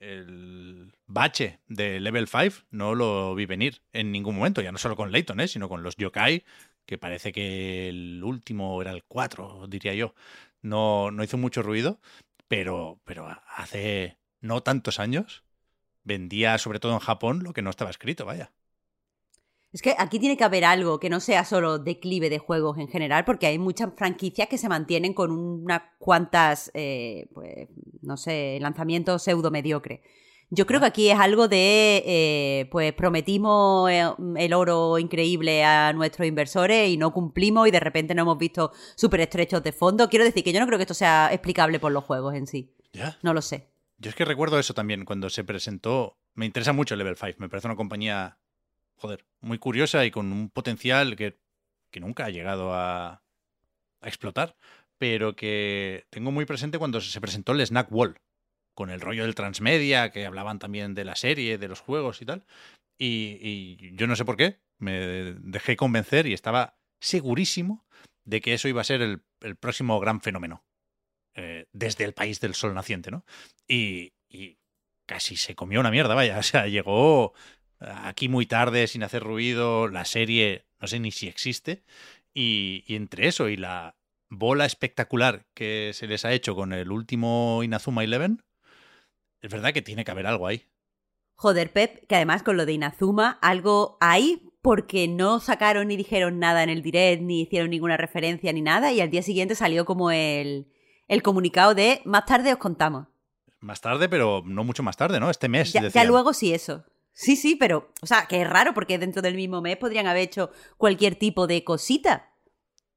el bache de Level 5 no lo vi venir en ningún momento, ya no solo con Layton, ¿eh? sino con los yokai, que parece que el último era el 4, diría yo. No, no hizo mucho ruido, pero, pero hace no tantos años vendía, sobre todo en Japón, lo que no estaba escrito, vaya. Es que aquí tiene que haber algo que no sea solo declive de juegos en general, porque hay muchas franquicias que se mantienen con unas cuantas, eh, pues, no sé, lanzamientos pseudo mediocre. Yo creo que aquí es algo de, eh, pues prometimos eh, el oro increíble a nuestros inversores y no cumplimos y de repente no hemos visto súper estrechos de fondo. Quiero decir que yo no creo que esto sea explicable por los juegos en sí. ¿Ya? No lo sé. Yo es que recuerdo eso también cuando se presentó. Me interesa mucho el Level 5. Me parece una compañía joder, muy curiosa y con un potencial que, que nunca ha llegado a, explotar, pero que tengo muy presente cuando se presentó el Snack Wall, con el rollo del transmedia, que hablaban también de la serie, de los juegos y tal. Y, y yo no sé por qué, me dejé convencer y estaba segurísimo de que eso iba a ser el, el próximo gran fenómeno. eh, desde el país del sol naciente, ¿no? Y, y casi se comió una mierda, vaya. <laughs> O sea, llegó aquí muy tarde, sin hacer ruido, la serie no sé ni si existe. Y, y, entre eso y la bola espectacular que se les ha hecho con el último Inazuma Eleven, es verdad que tiene que haber algo ahí. Joder, Pep, que además con lo de Inazuma, algo hay porque no sacaron ni dijeron nada en el direct, ni hicieron ninguna referencia ni nada, y al día siguiente salió como el, el comunicado de más tarde os contamos. Más tarde, pero no mucho más tarde, ¿no? Este mes. Ya, ya luego sí, eso. Sí, sí, pero, o sea, que es raro porque dentro del mismo mes podrían haber hecho cualquier tipo de cosita.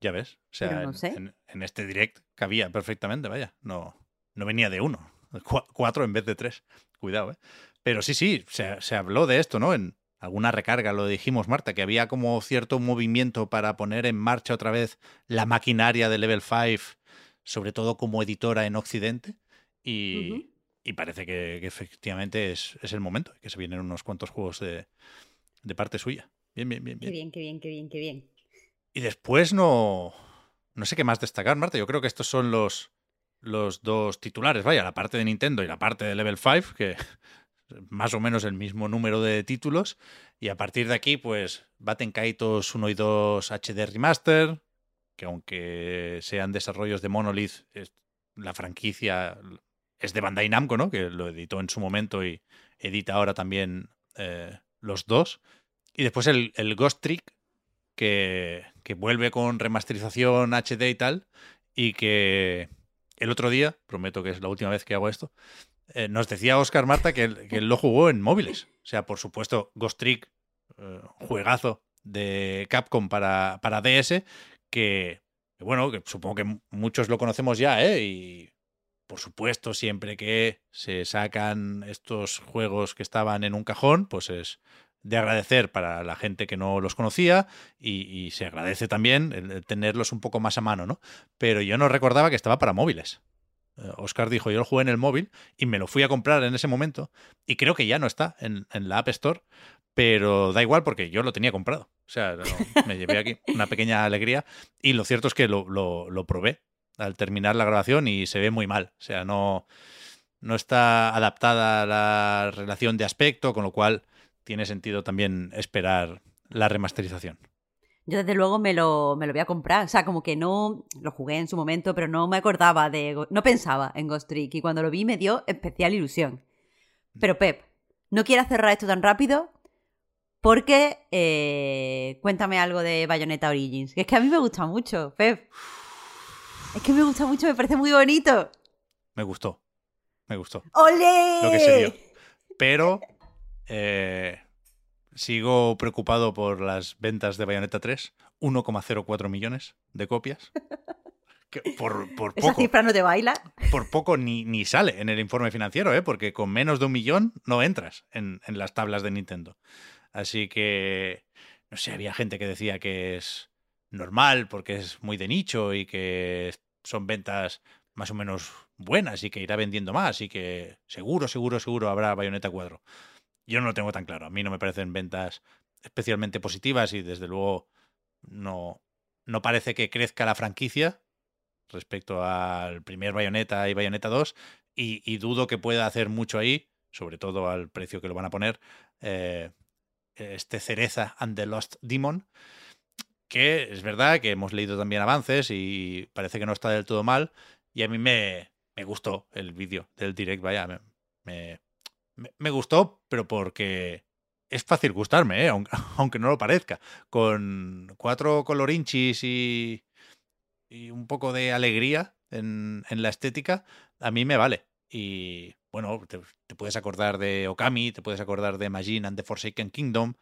Ya ves, o sea, no sé. en, en, este direct cabía perfectamente, vaya, no, no venía de uno, <laughs> cuatro en vez de tres, cuidado, ¿eh? Pero sí, sí, se, se habló de esto, ¿no? En alguna recarga, lo dijimos, Marta, que había como cierto movimiento para poner en marcha otra vez la maquinaria de Level 5, sobre todo como editora en Occidente, y, uh -huh. Y parece que, que efectivamente es, es, el momento, que se vienen unos cuantos juegos de, de parte suya. Bien, bien, bien, bien. Qué bien, qué bien, qué bien, qué bien. Y después no. No sé qué más destacar, Marta. Yo creo que estos son los, los dos titulares. Vaya, la parte de Nintendo y la parte de Level 5, que <laughs> más o menos el mismo número de títulos. Y a partir de aquí, pues, Baten Kaitos 1 y 2 HD Remaster, que aunque sean desarrollos de Monolith, es, la franquicia es de Bandai Namco, ¿no? Que lo editó en su momento y edita ahora también eh, los dos. Y después el, Ghost Trick, que, que, vuelve con remasterización HD y tal, y que el otro día, prometo que es la última vez que hago esto, eh, nos decía Oscar Marta que él, que lo jugó en móviles. O sea, por supuesto, Ghost Trick, eh, juegazo de Capcom para, para DS, que, bueno, que supongo que muchos lo conocemos ya, ¿eh? Y por supuesto, siempre que se sacan estos juegos que estaban en un cajón, pues es de agradecer para la gente que no los conocía y, se agradece también tenerlos un poco más a mano, ¿no? Pero yo no recordaba que estaba para móviles. Oscar dijo, yo lo jugué en el móvil y me lo fui a comprar en ese momento y creo que ya no está en, la App Store, pero da igual porque yo lo tenía comprado. O sea, me llevé aquí una pequeña alegría y lo cierto es que lo, lo, probé al terminar la grabación y se ve muy mal. O sea, no, no está adaptada a la relación de aspecto, con lo cual tiene sentido también esperar la remasterización. Yo desde luego me lo, me lo voy a comprar. O sea, como que no lo jugué en su momento, pero no me acordaba de... No pensaba en Ghost Trick y cuando lo vi me dio especial ilusión. Pero Pep, no quiero cerrar esto tan rápido porque eh, cuéntame algo de Bayonetta Origins. Que es que a mí me gusta mucho, Pep. Es que me gusta mucho, me parece muy bonito. Me gustó. Me gustó. ¡Olé! Lo que se dio. Pero eh, sigo preocupado por las ventas de Bayonetta 3. 1,04 millones de copias. Que por, por poco, ¿Esa cifra no te baila? Por poco ni, ni sale en el informe financiero, ¿eh? porque con menos de un millón no entras en, en las tablas de Nintendo. Así que, no sé, había gente que decía que es normal porque es muy de nicho y que son ventas más o menos buenas y que irá vendiendo más y que seguro, seguro, seguro habrá Bayonetta 4. Yo no lo tengo tan claro. A mí no me parecen ventas especialmente positivas y desde luego no, no parece que crezca la franquicia respecto al primer Bayonetta y Bayonetta 2 y, dudo que pueda hacer mucho ahí, sobre todo al precio que lo van a poner, eh, este Cereza and the Lost Demon, que es verdad que hemos leído también avances y parece que no está del todo mal y a mí me, me gustó el vídeo del direct, vaya, me, me, me, gustó, pero porque es fácil gustarme, ¿eh? aunque, <laughs> aunque, no lo parezca. Con cuatro colorinchis y, y un poco de alegría en, en, la estética, a mí me vale. Y bueno, te, puedes acordar de Okami, te puedes acordar de Majin and the Forsaken Kingdom.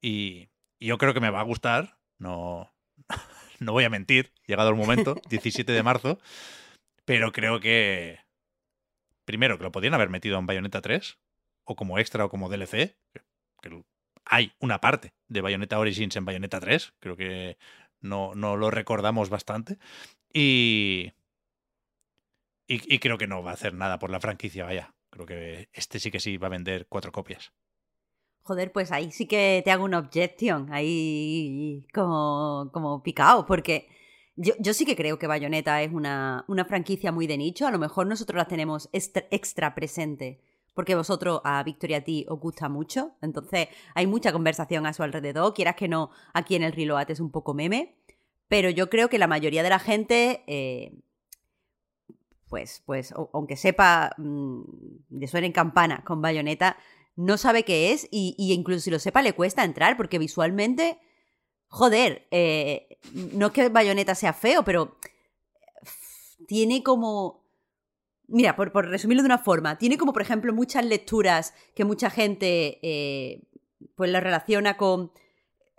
Y, y yo creo que me va a gustar. No, <laughs> no voy a mentir, llegado el momento, <laughs> 17 de marzo. Pero creo que. Primero, que lo podían haber metido en Bayonetta 3, o como extra o como DLC. Que, hay una parte de Bayonetta Origins en Bayonetta 3. Creo que no, no lo recordamos bastante. Y, y, y, creo que no va a hacer nada por la franquicia, vaya. Creo que este sí que sí va a vender cuatro copias. Joder, pues ahí sí que te hago una objection, ahí como, como picado, porque Yo, yo sí que creo que Bayonetta es una, una franquicia muy de nicho. A lo mejor nosotros la tenemos extra, extra presente porque vosotros, a Victoria a ti, os gusta mucho. Entonces, hay mucha conversación a su alrededor. Quieras que no, aquí en el Reload es un poco meme. Pero yo creo que la mayoría de la gente, eh, pues, pues, aunque sepa, mmm, le suenen campanas con bayoneta, no sabe qué es y, incluso si lo sepa le cuesta entrar porque visualmente, joder, eh, no es que bayoneta sea feo, pero tiene como Mira, por, por, resumirlo de una forma, tiene como, por ejemplo, muchas lecturas que mucha gente eh, pues lo relaciona con.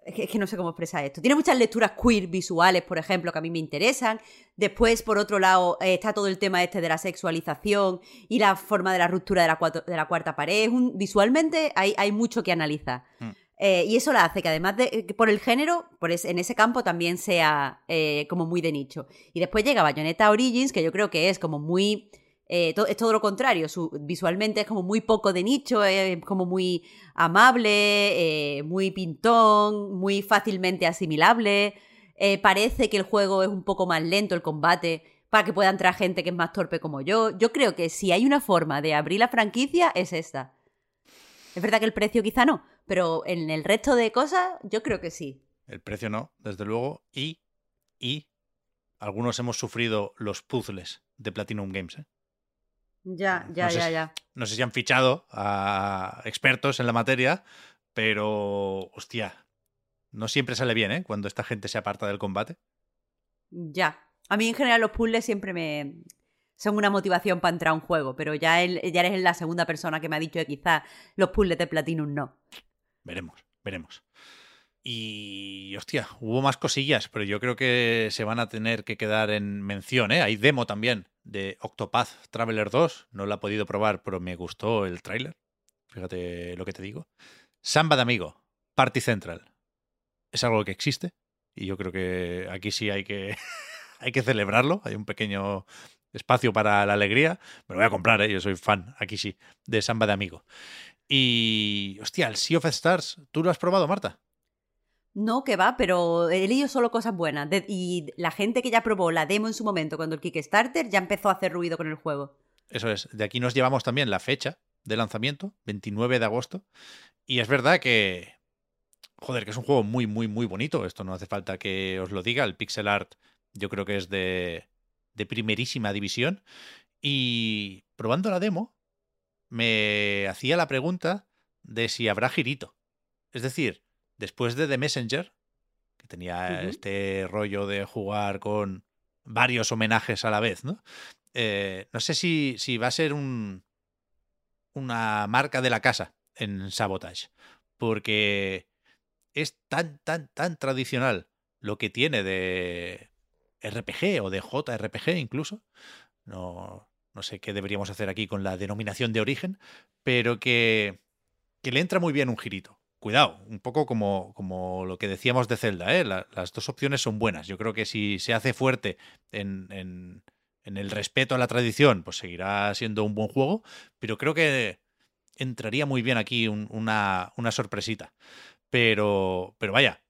Es que no sé cómo expresar esto. Tiene muchas lecturas queer visuales, por ejemplo, que a mí me interesan. Después, por otro lado, eh, está todo el tema este de la sexualización y la forma de la ruptura de la, cuatro, de la cuarta pared. Un, visualmente hay, hay, mucho que analizar. Mm. Eh, y eso la hace que además de eh, por el género, por es, en ese campo también sea eh, como muy de nicho. Y después llega Bayonetta Origins, que yo creo que es como muy eh, es todo lo contrario, su, visualmente es como muy poco de nicho, es como muy amable, eh, muy pintón, muy fácilmente asimilable. Eh, parece que el juego es un poco más lento, el combate, para que pueda entrar gente que es más torpe como yo. Yo creo que si hay una forma de abrir la franquicia, es esta. Es verdad que el precio quizá no, pero en el resto de cosas, yo creo que sí. El precio no, desde luego, y, y algunos hemos sufrido los puzzles de Platinum Games, ¿eh? Ya, ya, no sé, ya, ya. No sé si han fichado a expertos en la materia, pero, hostia, no siempre sale bien, ¿eh? Cuando esta gente se aparta del combate. Ya. A mí en general los puzzles siempre me son una motivación para entrar a un juego, pero ya, el, ya eres la segunda persona que me ha dicho que quizás los puzzles de Platinum no. Veremos, veremos. Y, hostia, hubo más cosillas, pero yo creo que se van a tener que quedar en mención, ¿eh? Hay demo también de Octopath Traveler 2. No la he podido probar, pero me gustó el tráiler. Fíjate lo que te digo. Samba de Amigo, Party Central. Es algo que existe y yo creo que aquí sí hay que, <laughs> hay que celebrarlo. Hay un pequeño espacio para la alegría. Me lo voy a comprar, ¿eh? yo soy fan, aquí sí, de Samba de Amigo. Y, hostia, el Sea of Stars, ¿tú lo has probado, Marta? No, que va, pero he leído solo cosas buenas. De, y la gente que ya probó la demo en su momento cuando el Kickstarter ya empezó a hacer ruido con el juego. Eso es. De aquí nos llevamos también la fecha de lanzamiento, 29 de agosto. Y es verdad que. Joder, que es un juego muy, muy, muy bonito. Esto no hace falta que os lo diga. El pixel art yo creo que es de, de primerísima división. Y probando la demo, me hacía la pregunta de si habrá girito. Es decir, después de The Messenger, que tenía uh -huh. este rollo de jugar con varios homenajes a la vez, ¿no? Eh, no sé si, si, va a ser un, una marca de la casa en Sabotage, porque es tan, tan, tan tradicional lo que tiene de RPG o de JRPG incluso. No, no sé qué deberíamos hacer aquí con la denominación de origen, pero que, que le entra muy bien un girito cuidado, un poco como, como lo que decíamos de Zelda, ¿eh? La, las dos opciones son buenas. Yo creo que si se hace fuerte en, en, el respeto a la tradición, pues seguirá siendo un buen juego, pero creo que entraría muy bien aquí un, una, una, sorpresita. Pero, pero vaya,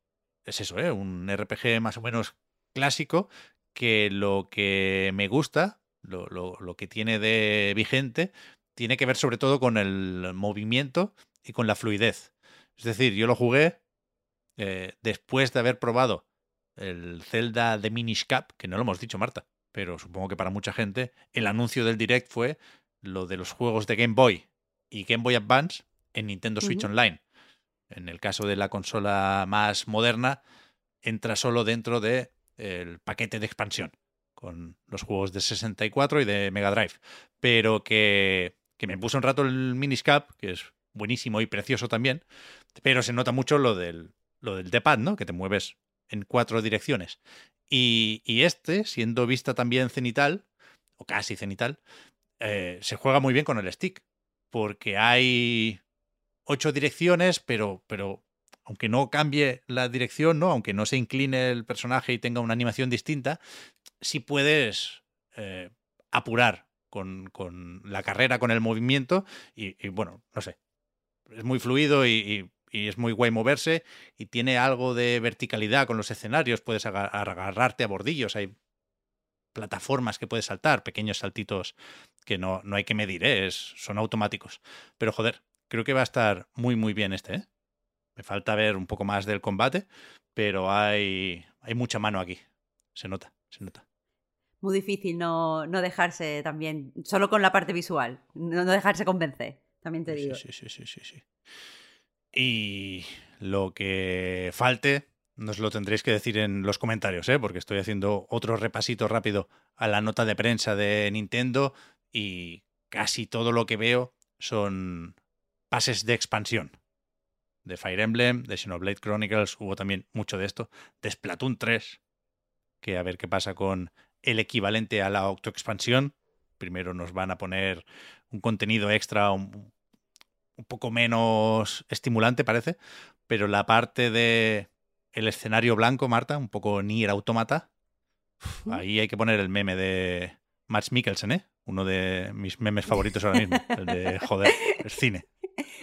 es eso, ¿eh? un RPG más o menos clásico que lo que me gusta, lo, lo que tiene de vigente, tiene que ver sobre todo con el movimiento y con la fluidez. Es decir, yo lo jugué eh, después de haber probado el Zelda de Minish Cap, que no lo hemos dicho, Marta, pero supongo que para mucha gente el anuncio del direct fue lo de los juegos de Game Boy y Game Boy Advance en Nintendo Switch uh -huh. Online. En el caso de la consola más moderna, entra solo dentro del de paquete de expansión, con los juegos de 64 y de Mega Drive. Pero que, que me puso un rato el Minish Cap, que es buenísimo y precioso también, pero se nota mucho lo del, lo del D-pad, ¿no? Que te mueves en cuatro direcciones. Y, y, este, siendo vista también cenital, o casi cenital, eh, se juega muy bien con el stick, porque hay ocho direcciones, pero, pero aunque no cambie la dirección, ¿no? Aunque no se incline el personaje y tenga una animación distinta, sí puedes eh, apurar con, con, la carrera, con el movimiento, y, bueno, no sé, es muy fluido y, y es muy guay moverse y tiene algo de verticalidad con los escenarios, puedes agarrarte a bordillos, hay plataformas que puedes saltar, pequeños saltitos que no, no hay que medir, ¿eh? son automáticos. Pero joder, creo que va a estar muy muy bien este, ¿eh? Me falta ver un poco más del combate, pero hay, hay mucha mano aquí. Se nota, se nota. Muy difícil no, no dejarse también, solo con la parte visual, no, dejarse convencer, también te digo. Sí, sí, sí, sí, sí. Y lo que falte, nos lo tendréis que decir en los comentarios, ¿eh? porque estoy haciendo otro repasito rápido a la nota de prensa de Nintendo y casi todo lo que veo son pases de expansión de Fire Emblem, de Xenoblade Chronicles, hubo también mucho de esto, de Splatoon 3, que a ver qué pasa con el equivalente a la autoexpansión. Primero nos van a poner un contenido extra un, poco menos estimulante, parece, pero la parte de el escenario blanco, Marta, un poco Nier Automata, ahí hay que poner el meme de Max Mikkelsen, ¿eh? Uno de mis memes favoritos ahora mismo, el de <laughs> joder, el cine.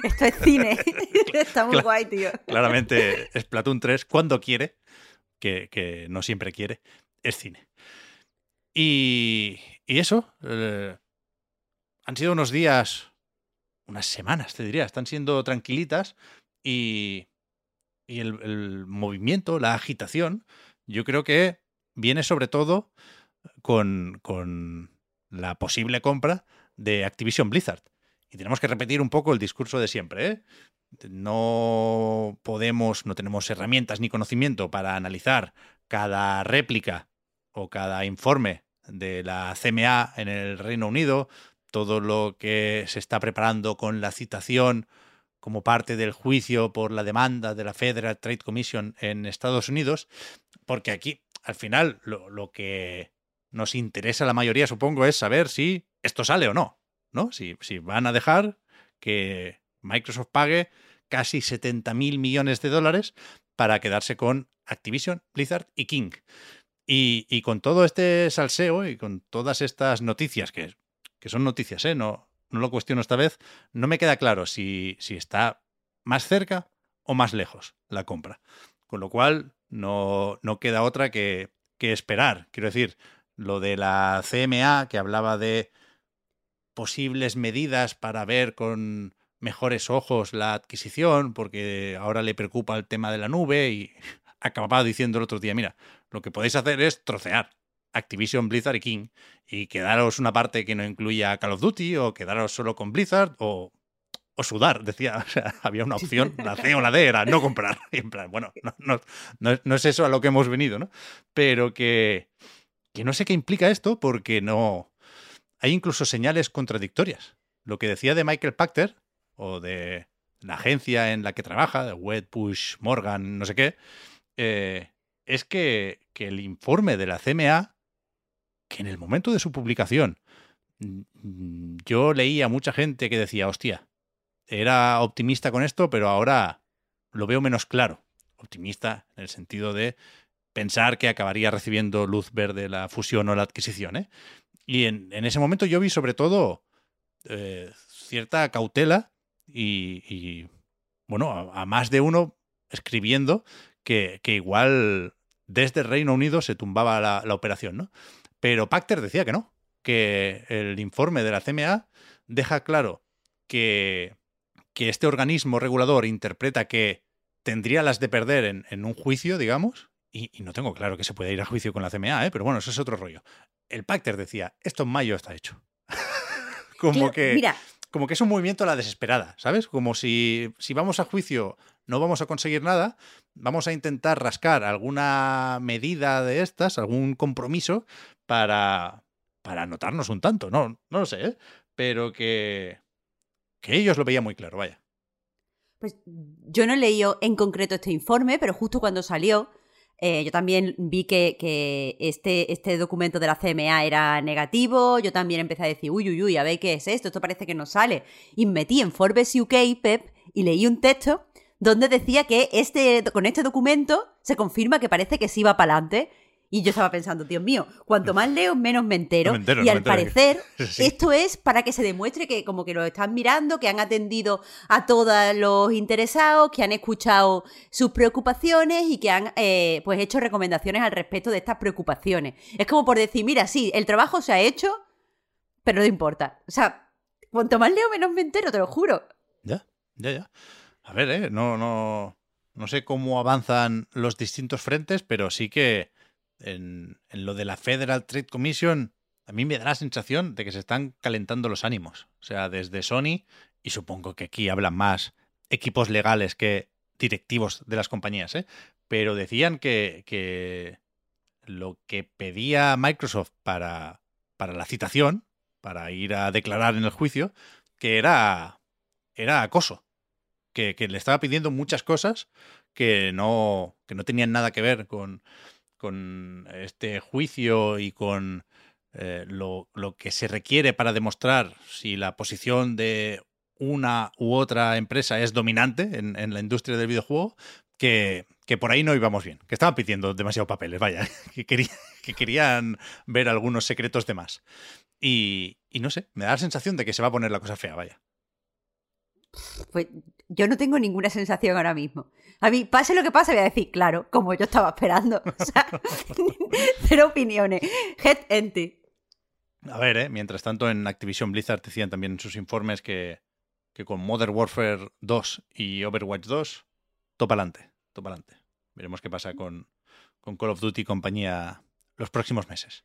Esto es cine. <laughs> Está muy guay, tío. Claramente, Splatoon 3, cuando quiere, que, no siempre quiere, es cine. Y, y eso, eh, han sido unos días, unas semanas, te diría, están siendo tranquilitas y, y el, movimiento, la agitación, yo creo que viene sobre todo con, con la posible compra de Activision Blizzard. Y tenemos que repetir un poco el discurso de siempre. ¿eh? No podemos, no tenemos herramientas ni conocimiento para analizar cada réplica o cada informe de la CMA en el Reino Unido, todo lo que se está preparando con la citación como parte del juicio por la demanda de la Federal Trade Commission en Estados Unidos, porque aquí, al final, lo, que nos interesa a la mayoría, supongo, es saber si esto sale o no. ¿no? Si, van a dejar que Microsoft pague casi 70 mil millones de dólares para quedarse con Activision, Blizzard y King. Y, con todo este salseo y con todas estas noticias, que, que son noticias, ¿eh? no, no lo cuestiono esta vez, no me queda claro si, si está más cerca o más lejos la compra. Con lo cual, no, no queda otra que, que esperar. Quiero decir, lo de la CMA, que hablaba de posibles medidas para ver con mejores ojos la adquisición, porque ahora le preocupa el tema de la nube y <laughs> acababa diciendo el otro día, mira, lo que podéis hacer es trocear Activision, Blizzard y King y quedaros una parte que no incluya Call of Duty o quedaros solo con Blizzard o, o sudar, <laughs> decía, o sea, había una opción, la C o la D era no comprar. Y <laughs> en plan, bueno, no, no, no, no es eso a lo que hemos venido, ¿no? Pero que, que no sé qué implica esto porque no, hay incluso señales contradictorias. Lo que decía de Michael Pachter, o de la agencia en la que trabaja, de Wedbush, Morgan, no sé qué, eh, es que, que el informe de la CMA, que en el momento de su publicación, mm, yo leía a mucha gente que decía, hostia, era optimista con esto, pero ahora lo veo menos claro. Optimista en el sentido de pensar que acabaría recibiendo luz verde la fusión o la adquisición. ¿eh? Y en, ese momento yo vi sobre todo eh, cierta cautela y, bueno, a, más de uno escribiendo que, igual desde Reino Unido se tumbaba la, operación, ¿no? Pero Pacter decía que no, que el informe de la CMA deja claro que, que este organismo regulador interpreta que tendría las de perder en, en un juicio, digamos, y, no tengo claro que se pueda ir a juicio con la CMA, ¿eh? pero bueno, eso es otro rollo el Pacter decía, esto en mayo está hecho. <laughs> como que... Como que es un movimiento a la desesperada, ¿sabes? Como si, si vamos a juicio no vamos a conseguir nada, vamos a intentar rascar alguna medida de estas, algún compromiso para, para anotarnos un tanto. No, no lo sé, ¿eh? pero que, que ellos lo veían muy claro, vaya. Pues yo no he leído en concreto este informe, pero justo cuando salió, eh, yo también vi que, este, este, documento de la CMA era negativo. Yo también empecé a decir, uy, uy, uy, a ver qué es esto, esto parece que no sale. Y me metí en Forbes UK, Pep, y leí un texto donde decía que este, con este documento se confirma que parece que sí va para adelante. Y yo estaba pensando, Dios mío, cuanto más leo, menos me entero. No me entero, y no al entero. parecer, <laughs> Sí. esto es para que se demuestre que como que lo están mirando, que han atendido a todos los interesados, que han escuchado sus preocupaciones y que han eh, pues hecho recomendaciones al respecto de estas preocupaciones. Es como por decir, mira, sí, el trabajo se ha hecho, pero no importa. O sea, cuanto más leo, menos me entero, te lo juro. Ya, ya, ya. A ver, ¿eh? No, no, no sé cómo avanzan los distintos frentes, pero sí que en, en lo de la Federal Trade Commission, a mí me da la sensación de que se están calentando los ánimos. O sea, desde Sony, y supongo que aquí hablan más equipos legales que directivos de las compañías, ¿eh? Pero decían que, que lo que pedía Microsoft para, para la citación, para ir a declarar en el juicio, que era, era acoso. Que, le estaba pidiendo muchas cosas que no, que no tenían nada que ver con, con este juicio y con eh, lo, lo que se requiere para demostrar si la posición de una u otra empresa es dominante en, en la industria del videojuego, que, que por ahí no íbamos bien, que estaban pidiendo demasiado papeles, vaya, <laughs> que, que querían ver algunos secretos de más. Y, y no sé, me da la sensación de que se va a poner la cosa fea, vaya. Pues yo no tengo ninguna sensación ahora mismo. A mí, pase lo que pase, voy a decir, claro, como yo estaba esperando. <laughs> O sea, <laughs> cero opiniones. Head empty. A ver, ¿eh? mientras tanto en Activision Blizzard decían también en sus informes que, que con Modern Warfare 2 y Overwatch 2, topa adelante, topa adelante. Veremos qué pasa con, con Call of Duty y compañía los próximos meses.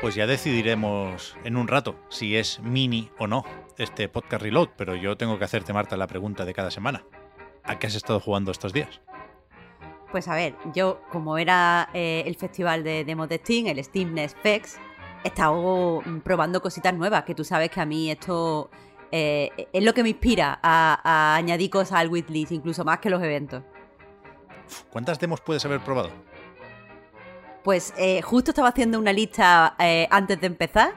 Pues ya decidiremos en un rato si es mini o no este podcast reload, pero yo tengo que hacerte, Marta, la pregunta de cada semana. ¿A qué has estado jugando estos días? Pues a ver, yo, como era eh, el festival de demos de Steam, el Steam Next Fest, he estado mm, probando cositas nuevas, que tú sabes que a mí esto eh, es lo que me inspira a, a añadir cosas al wishlist, incluso más que los eventos. ¿Cuántas demos puedes haber probado? Pues eh, justo estaba haciendo una lista eh, antes de empezar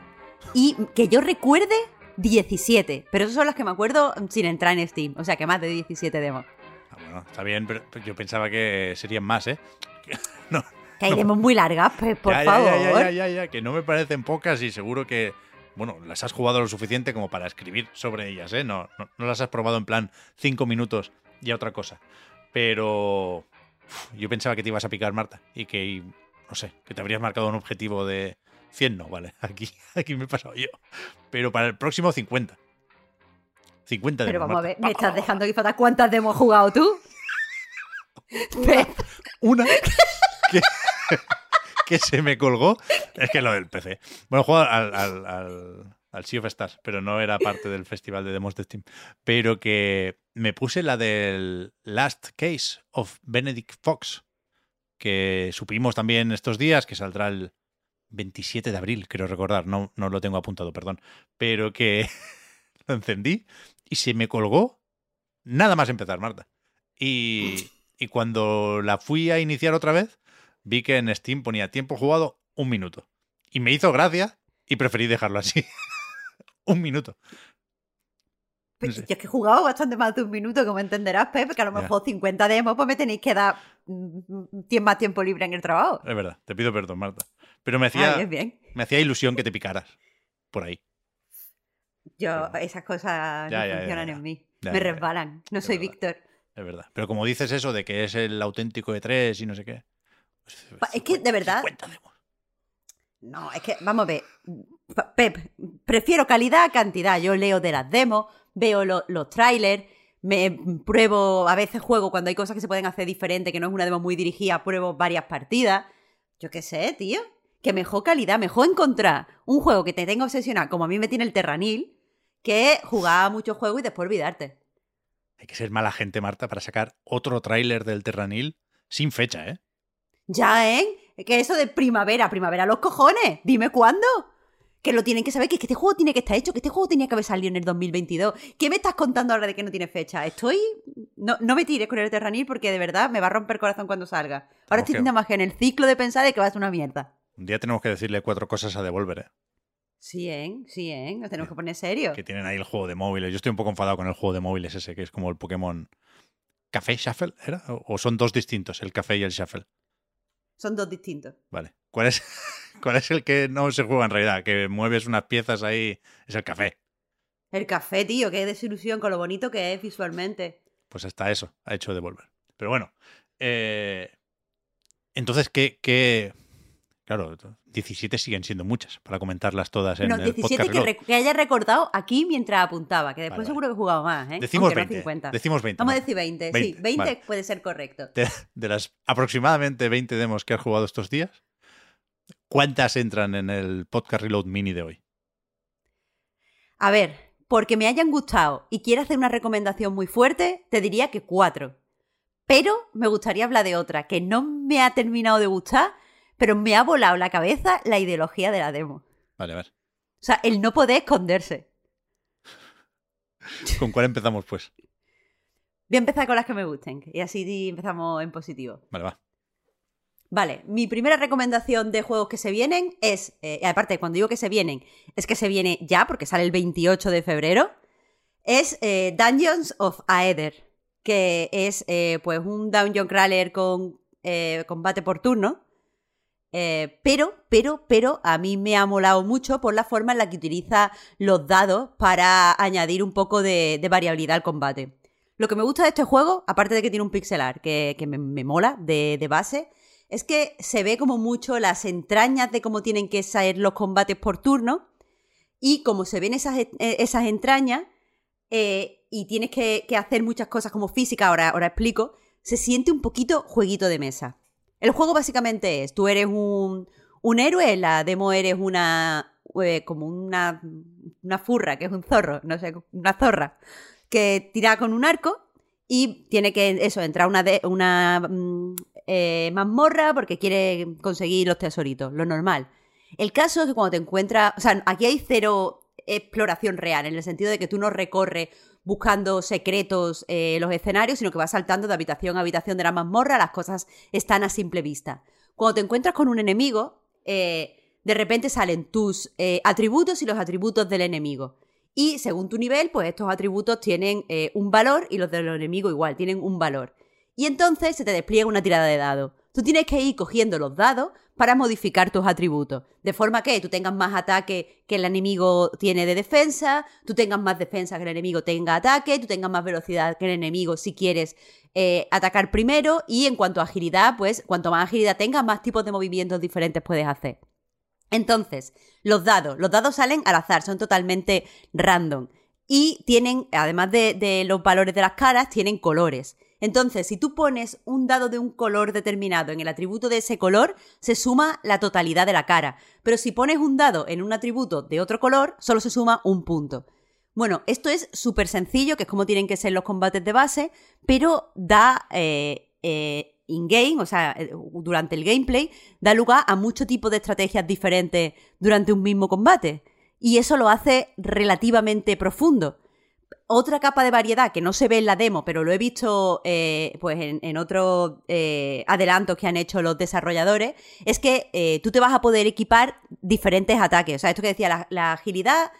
y que yo recuerde 17, pero esas son las que me acuerdo sin entrar en Steam, o sea que más de 17 demos. Ah, bueno, está bien, pero yo pensaba que serían más, ¿eh? <laughs> No, Que hay demos muy largas, pues por ya, favor. Ya, ya, ya, que no me parecen pocas y seguro que, bueno, las has jugado lo suficiente como para escribir sobre ellas, ¿eh? No, no, no las has probado en plan cinco minutos y a otra cosa. Pero yo pensaba que te ibas a picar, Marta, y que, no sé, que te habrías marcado un objetivo de 100, no, vale, <laughs> aquí, aquí me he pasado yo. Pero para el próximo 50. 50 Pero demos, vamos a ver, ¿me estás dejando aquí fatal cuántas demos has jugado tú? <laughs> Una que, <laughs> que se me colgó. Es que lo del PC. Bueno, juego al, al, al, al Sea of Stars, pero no era parte del festival de demos de Steam. Pero que me puse la del Last Case of Benedict Fox, que supimos también estos días, que saldrá el 27 de abril, creo recordar. No, no lo tengo apuntado, perdón. Pero que <laughs> lo encendí y se me colgó nada más empezar, Marta. Y, y cuando la fui a iniciar otra vez, vi que en Steam ponía tiempo jugado un minuto. Y me hizo gracia y preferí dejarlo así. <laughs> un minuto. Yo es que he jugado bastante más de un minuto, como entenderás, Pepe, que a lo mejor 50 demos, pues me tenéis que dar mm, mm, tien- más tiempo libre en el trabajo. Es verdad, te pido perdón, Marta. Pero me hacía, bien, me hacía ilusión que te picaras por ahí. Yo, Pero- esas cosas Ya, no ya, funcionan ya. en mí. Me resbalan. No Es soy verdad. Víctor. Es verdad. Pero como dices eso de que es el auténtico E3 y no sé qué. pues, es que, de verdad- 50 demos. No, es que, vamos a ver. Pep, prefiero calidad a cantidad. Yo leo de las demos, veo lo- los trailers, me pruebo, a veces juego cuando hay cosas que se pueden hacer diferente, que no es una demo muy dirigida, pruebo varias partidas. Yo qué sé, tío. Que mejor calidad, mejor encontrar un juego que te tenga obsesionado, como a mí me tiene el Terranil, que jugar a muchos juegos y después olvidarte. Hay que ser mala gente, Marta, para sacar otro tráiler del Terranil sin fecha, ¿eh? Ya, ¿eh? Que eso de primavera, primavera los cojones. Dime cuándo. Que lo tienen que saber, que, es que este juego tiene que estar hecho, que este juego tenía que haber salido en el 2022. ¿Qué me estás contando ahora de que no tiene fecha? Estoy... No, no me tires con el Terranil porque de verdad me va a romper el corazón cuando salga. Ahora estoy nada más que en el ciclo de pensar de que va a ser una mierda. Un día tenemos que decirle cuatro cosas a Devolver, ¿eh? Sí, ¿eh? Sí, ¿eh? Nos tenemos que poner serio. Que tienen ahí el juego de móviles. Yo estoy un poco enfadado con el juego de móviles ese, que es como el Pokémon Café Shuffle, ¿era? ¿O o son dos distintos, el Café y el Shuffle? Son dos distintos. Vale. ¿Cuál es, <laughs> ¿Cuál es el que no se juega en realidad? Que mueves unas piezas ahí. Es el café. El café, tío, qué desilusión con lo bonito que es visualmente. Pues hasta eso ha hecho Devolver. Pero bueno. eh, entonces, ¿qué, qué...? Claro, 17 siguen siendo muchas para comentarlas todas en no, el 17 podcast. que, rec- que haya recordado aquí mientras apuntaba, que después Vale, seguro que he jugado más, ¿eh? Decimos Aunque no 20. 50. Decimos 20. Vamos a decir 20, 20, sí. 20 vale. puede ser correcto. de, de las aproximadamente 20 demos que has jugado estos días, ¿cuántas entran en el podcast Reload Mini de hoy? A ver, porque me hayan gustado y quiero hacer una recomendación muy fuerte, te diría que cuatro. Pero me gustaría hablar de otra, que no me ha terminado de gustar, pero me ha volado la cabeza la ideología de la demo. Vale, a ver. O sea, el no poder esconderse. <laughs> ¿Con cuál empezamos, pues? Voy a empezar con las que me gusten y así empezamos en positivo. Vale, va. Vale, mi primera recomendación de juegos que se vienen es, eh, aparte cuando digo que se vienen, es que se viene ya, porque sale el 28 de febrero, es eh, Dungeons of Aether, que es eh, pues un dungeon crawler con eh, combate por turno, eh, pero, pero, pero a mí me ha molado mucho por la forma en la que utiliza los dados para añadir un poco de, variabilidad al combate. Lo que me gusta de este juego, aparte de que tiene un pixel art que, me, mola de, base, es que se ve como mucho las entrañas de cómo tienen que ser los combates por turno y como se ven esas, eh, entrañas eh, y tienes que, hacer muchas cosas como física, ahora explico, se siente un poquito jueguito de mesa. El juego básicamente es, tú eres un, un héroe, la demo eres una, eh, como una, una furra, que es un zorro, no sé, una zorra, que tira con un arco y tiene que, eso, entrar una, una mm, eh, mazmorra porque quiere conseguir los tesoritos, lo normal. El caso es que cuando te encuentras, o sea, aquí hay cero exploración real, en el sentido de que tú no recorres buscando secretos eh, los escenarios, sino que vas saltando de habitación a habitación de la mazmorra, las cosas están a simple vista. Cuando te encuentras con un enemigo, eh, de repente salen tus eh, atributos y los atributos del enemigo. Y según tu nivel, pues estos atributos tienen un valor y los del enemigo igual, tienen un valor. Y entonces se te despliega una tirada de dados. Tú tienes que ir cogiendo los dados para modificar tus atributos. De forma que tú tengas más ataque que el enemigo tiene de defensa, tú tengas más defensa que el enemigo tenga ataque, tú tengas más velocidad que el enemigo si quieres eh, atacar primero. Y en cuanto a agilidad, pues cuanto más agilidad tengas, más tipos de movimientos diferentes puedes hacer. Entonces, los dados. Los dados salen al azar, son totalmente random. Y tienen, además de, de, los valores de las caras, tienen colores. Entonces, si tú pones un dado de un color determinado en el atributo de ese color, se suma la totalidad de la cara. Pero si pones un dado en un atributo de otro color, solo se suma un punto. Bueno, esto es súper sencillo, que es como tienen que ser los combates de base, pero da eh, eh, in-game, o sea, durante el gameplay, da lugar a mucho tipo de estrategias diferentes durante un mismo combate. Y eso lo hace relativamente profundo. Otra capa de variedad que no se ve en la demo, pero lo he visto eh, pues en, otros eh, adelantos que han hecho los desarrolladores, es que eh, tú te vas a poder equipar diferentes ataques. O sea, esto que decía, la, agilidad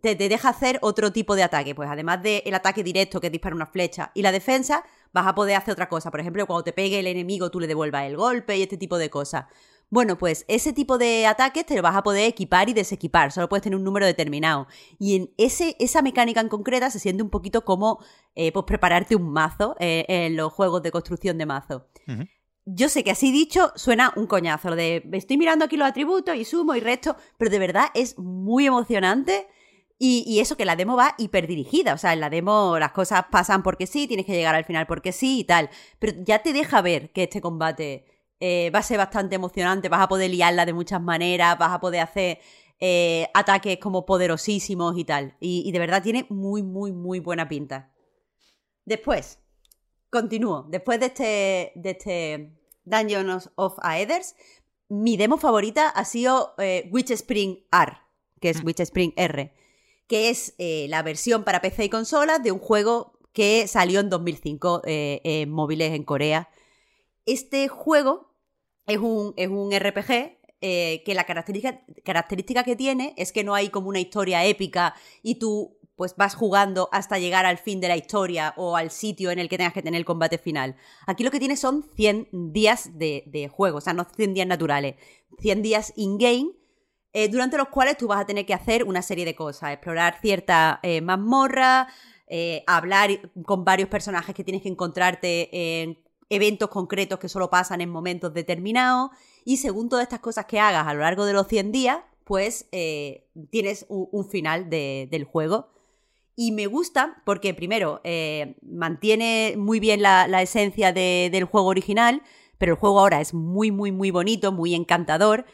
te, deja hacer otro tipo de ataque. Pues además del ataque directo que dispara una flecha y la defensa, vas a poder hacer otra cosa. Por ejemplo, cuando te pegue el enemigo, tú le devuelvas el golpe y este tipo de cosas. Bueno, pues ese tipo de ataques te lo vas a poder equipar y desequipar, solo puedes tener un número determinado. Y en ese, esa mecánica en concreta se siente un poquito como eh, pues prepararte un mazo eh, en los juegos de construcción de mazo. Yo sé que así dicho suena un coñazo, lo de estoy mirando aquí los atributos y sumo y resto, pero de verdad es muy emocionante. Y, y eso que la demo va hiperdirigida, o sea, en la demo las cosas pasan porque sí, tienes que llegar al final porque sí y tal, pero ya te deja ver que este combate eh, va a ser bastante emocionante, vas a poder liarla de muchas maneras, vas a poder hacer eh, ataques como poderosísimos y tal. Y, y de verdad tiene muy, muy, muy buena pinta. Después, continúo. Después de este, de este Dungeons of Aethers, mi demo favorita ha sido eh, Witch Spring R, que es Witch Spring R, que es eh, la versión para PC y consolas de un juego que salió en 2005 eh, en móviles en Corea. Este juego es un, es un RPG eh, que la característica, característica que tiene es que no hay como una historia épica y tú pues vas jugando hasta llegar al fin de la historia o al sitio en el que tengas que tener el combate final. Aquí lo que tienes son 100 días de, de juego, o sea, no 100 días naturales, 100 días in-game, eh, durante los cuales tú vas a tener que hacer una serie de cosas, explorar cierta eh, mazmorra, eh, hablar con varios personajes que tienes que encontrarte en eventos concretos que solo pasan en momentos determinados, y según todas estas cosas que hagas a lo largo de los 100 días, pues eh, tienes un, final de- del juego. Y me gusta porque, primero, eh, mantiene muy bien la, esencia de- del juego original, pero el juego ahora es muy, muy, muy bonito, muy encantador.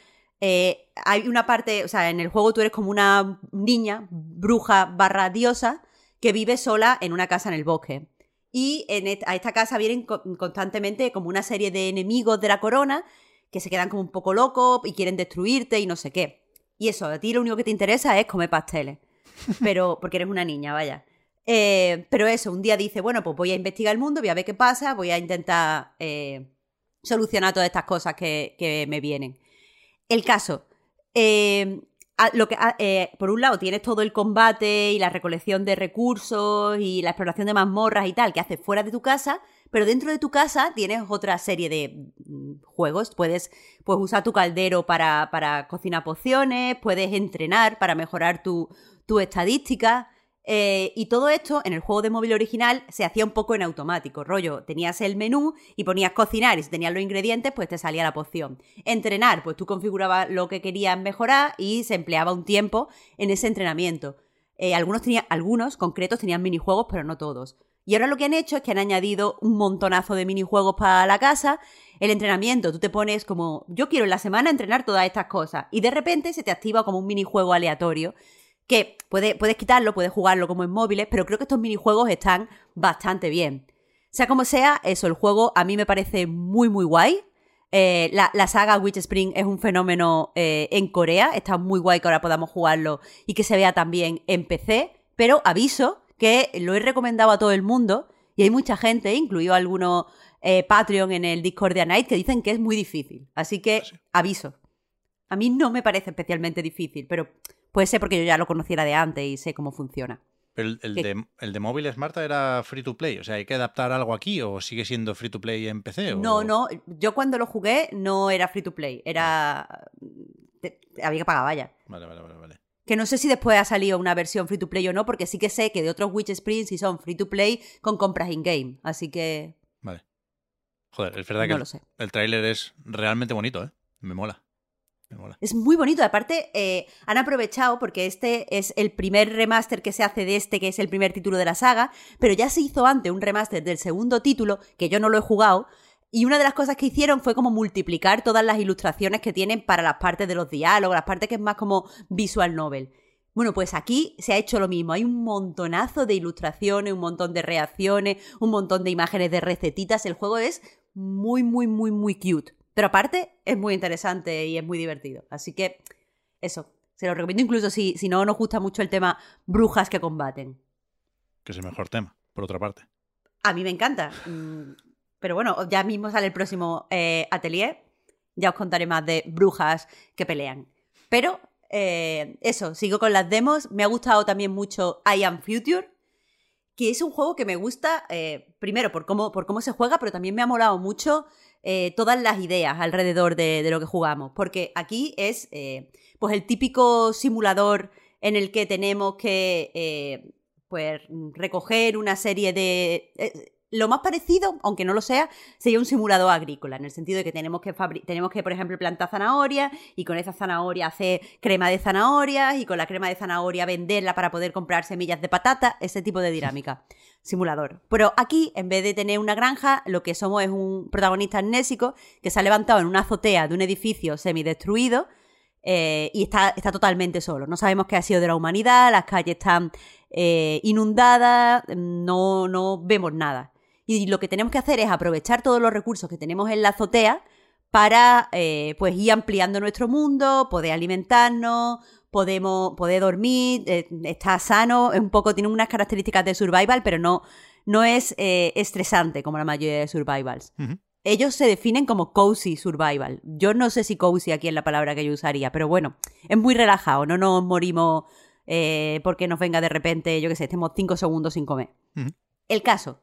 Eh, hay una parte, o sea, en el juego tú eres como una niña, bruja barra diosa, que vive sola en una casa en el bosque. Y en a esta casa vienen co- constantemente como una serie de enemigos de la corona que se quedan como un poco locos y quieren destruirte y no sé qué. Y eso, a ti lo único que te interesa es comer pasteles. <laughs> Pero, porque eres una niña, vaya. Eh, pero eso, un día dice, bueno, pues voy a investigar el mundo, voy a ver qué pasa, voy a intentar eh, solucionar todas estas cosas que, que me vienen. El caso, eh, lo que, a- eh, por un lado tienes todo el combate y la recolección de recursos y la exploración de mazmorras y tal que haces fuera de tu casa, pero dentro de tu casa tienes otra serie de mm, juegos. Puedes, puedes usar tu caldero para, para cocinar pociones, puedes entrenar para mejorar tu, tu estadística. Eh, y todo esto en el juego de móvil original se hacía un poco en automático, rollo, tenías el menú y ponías cocinar y si tenías los ingredientes pues te salía la poción. Entrenar, pues tú configurabas lo que querías mejorar y se empleaba un tiempo en ese entrenamiento. Eh, algunos, tenía, algunos concretos tenían minijuegos, pero no todos. Y ahora lo que han hecho es que han añadido un montonazo de minijuegos para la casa. El entrenamiento, tú te pones como, yo quiero en la semana entrenar todas estas cosas. Y de repente se te activa como un minijuego aleatorio. Que puede- puedes quitarlo, puedes jugarlo como en móviles, pero creo que estos minijuegos están bastante bien. Sea como sea, eso, el juego a mí me parece muy, muy guay. Eh, la, la saga Witch Spring es un fenómeno eh, en Corea. Está muy guay que ahora podamos jugarlo y que se vea también en PC. Pero aviso que lo he recomendado a todo el mundo y hay mucha gente, incluido algunos eh, Patreon en el Discord de Night, que dicen que es muy difícil. Así que aviso. A mí no me parece especialmente difícil, pero puede ser porque yo ya lo conociera de antes y sé cómo funciona. Pero el, de, el de móviles, Marta, era free to play. O sea, ¿hay que adaptar algo aquí o sigue siendo free to play en PC? o- No, no, yo cuando lo jugué no era free to play, era... te- había que pagar, vaya. Vale, vale, vale. vale. Que no sé si después ha salido una versión free to play o no, porque sí que sé que de otros Witch Springs sí son free to play con compras in-game. Así que Vale. Joder, es verdad que no el, lo sé. el tráiler es realmente bonito, ¿eh? Me mola. Es muy bonito. Aparte, eh, han aprovechado porque este es el primer remaster que se hace de este, que es el primer título de la saga, pero ya se hizo antes un remaster del segundo título, que yo no lo he jugado. Y una de las cosas que hicieron fue como multiplicar todas las ilustraciones que tienen para las partes de los diálogos, las partes que es más como visual novel. Bueno, pues aquí se ha hecho lo mismo. Hay un montonazo de ilustraciones, un montón de reacciones, un montón de imágenes de recetitas. El juego es muy, muy, muy, muy cute. Pero aparte es muy interesante y es muy divertido. Así que eso, se lo recomiendo incluso si, si no nos gusta mucho el tema brujas que combaten. Que es el mejor tema, por otra parte. A mí me encanta. Mm, Pero bueno, ya mismo sale el próximo eh, atelier. Ya os contaré más de brujas que pelean. Pero eh, eso, sigo con las demos. Me ha gustado también mucho I Am Future, que es un juego que me gusta, eh, primero, por cómo, por cómo se juega, pero también me ha molado mucho eh, todas las ideas alrededor de, lo que jugamos. Porque aquí es eh, pues el típico simulador en el que tenemos que pues, recoger una serie de lo más parecido, aunque no lo sea, sería un simulador agrícola, en el sentido de que tenemos que, tenemos que por ejemplo, plantar zanahorias y con esa zanahoria hacer crema de zanahorias y con la crema de zanahoria venderla para poder comprar semillas de patata, ese tipo de dinámica. <laughs> Simulador. Pero aquí, en vez de tener una granja, lo que somos es un protagonista amnésico que se ha levantado en una azotea de un edificio semidestruido eh, y está, está totalmente solo. No sabemos qué ha sido de la humanidad, las calles están eh, inundadas, no, no vemos nada. Y lo que tenemos que hacer es aprovechar todos los recursos que tenemos en la azotea para eh, pues ir ampliando nuestro mundo, poder alimentarnos, podemos, poder dormir, eh, está sano, un poco, tiene unas características de survival, pero no, no es eh, estresante como la mayoría de survivals. Ellos se definen como cozy survival. Yo no sé si cozy aquí es la palabra que yo usaría, pero bueno, es muy relajado, no nos morimos porque nos venga de repente, yo qué sé, estemos cinco segundos sin comer. El caso,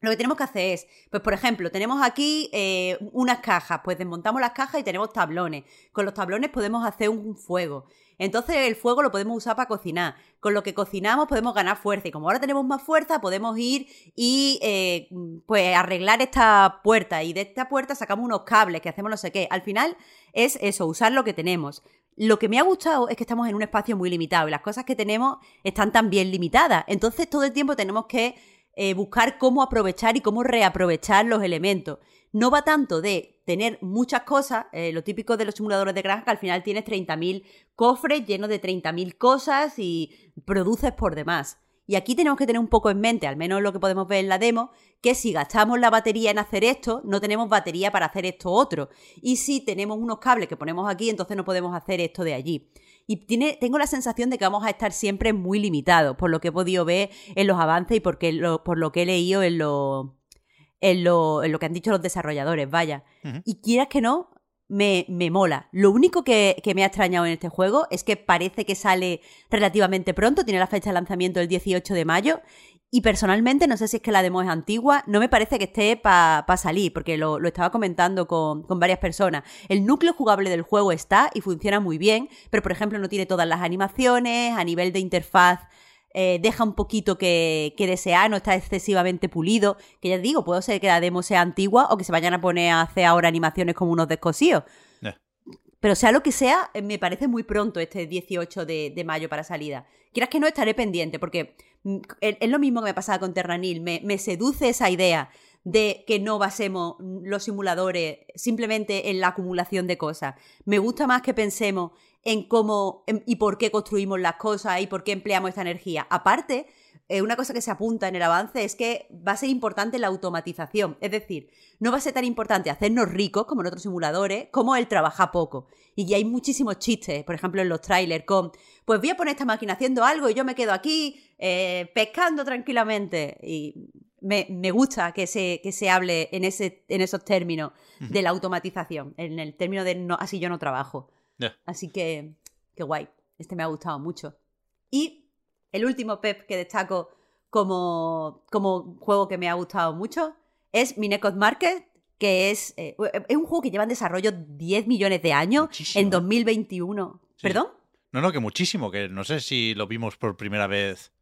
lo que tenemos que hacer es, pues por ejemplo, tenemos aquí eh, unas cajas, pues desmontamos las cajas y tenemos tablones. Con los tablones podemos hacer un fuego. Entonces el fuego lo podemos usar para cocinar. Con lo que cocinamos podemos ganar fuerza. Y como ahora tenemos más fuerza, podemos ir y eh, pues arreglar esta puerta. Y de esta puerta sacamos unos cables que hacemos no sé qué. Al final es eso, usar lo que tenemos. Lo que me ha gustado es que estamos en un espacio muy limitado y las cosas que tenemos están también limitadas. Entonces todo el tiempo tenemos que eh, buscar cómo aprovechar y cómo reaprovechar los elementos. No va tanto de tener muchas cosas, eh, lo típico de los simuladores de granja, que al final tienes 30.000 cofres llenos de 30.000 cosas y produces por demás. Y aquí tenemos que tener un poco en mente, al menos lo que podemos ver en la demo, que si gastamos la batería en hacer esto, no tenemos batería para hacer esto otro. Y si tenemos unos cables que ponemos aquí, entonces no podemos hacer esto de allí. Y tiene, tengo la sensación de que vamos a estar siempre muy limitados, por lo que he podido ver en los avances y porque lo, por lo que he leído en lo, en lo, en lo que han dicho los desarrolladores, vaya. Y quieras que no, me, me, mola. Lo único que, que, me ha extrañado en este juego es que parece que sale relativamente pronto, tiene la fecha de lanzamiento el 18 de mayo, y personalmente, no sé si es que la demo es antigua, no me parece que esté para pa salir, porque lo, lo, estaba comentando con, con, varias personas. El núcleo jugable del juego está y funciona muy bien, pero por ejemplo no tiene todas las animaciones, a nivel de interfaz eh, deja un poquito que, que, desear, no está excesivamente pulido. Que ya digo, puede ser que la demo sea antigua o que se vayan a poner a hacer ahora animaciones como unos descosíos. Pero sea lo que sea, eh, me parece muy pronto este 18 de, de, mayo para salida. Quieras que no, estaré pendiente, porque es lo mismo que me pasaba con Terranil. Me, me seduce esa idea de que no basemos los simuladores simplemente en la acumulación de cosas. Me gusta más que pensemos en cómo y por qué construimos las cosas y por qué empleamos esta energía. Aparte, eh, una cosa que se apunta en el avance es que va a ser importante la automatización. Es decir, no va a ser tan importante hacernos ricos como en otros simuladores, como el trabajar poco. Y hay muchísimos chistes, por ejemplo, en los trailers con, pues voy a poner esta máquina haciendo algo y yo me quedo aquí eh, pescando tranquilamente. Y me, me, gusta que se, que se hable en, ese, en esos términos de la automatización, en el término de no, así yo no trabajo. Yeah. Así que, qué guay. Este me ha gustado mucho. Y el último Pep que destaco como, como juego que me ha gustado mucho es Minecraft Market, que es, eh, es un juego que lleva en desarrollo 10 millones de años Muchísimo. en 2021. Sí. ¿Perdón? No, no, que muchísimo, que no sé si lo vimos por primera vez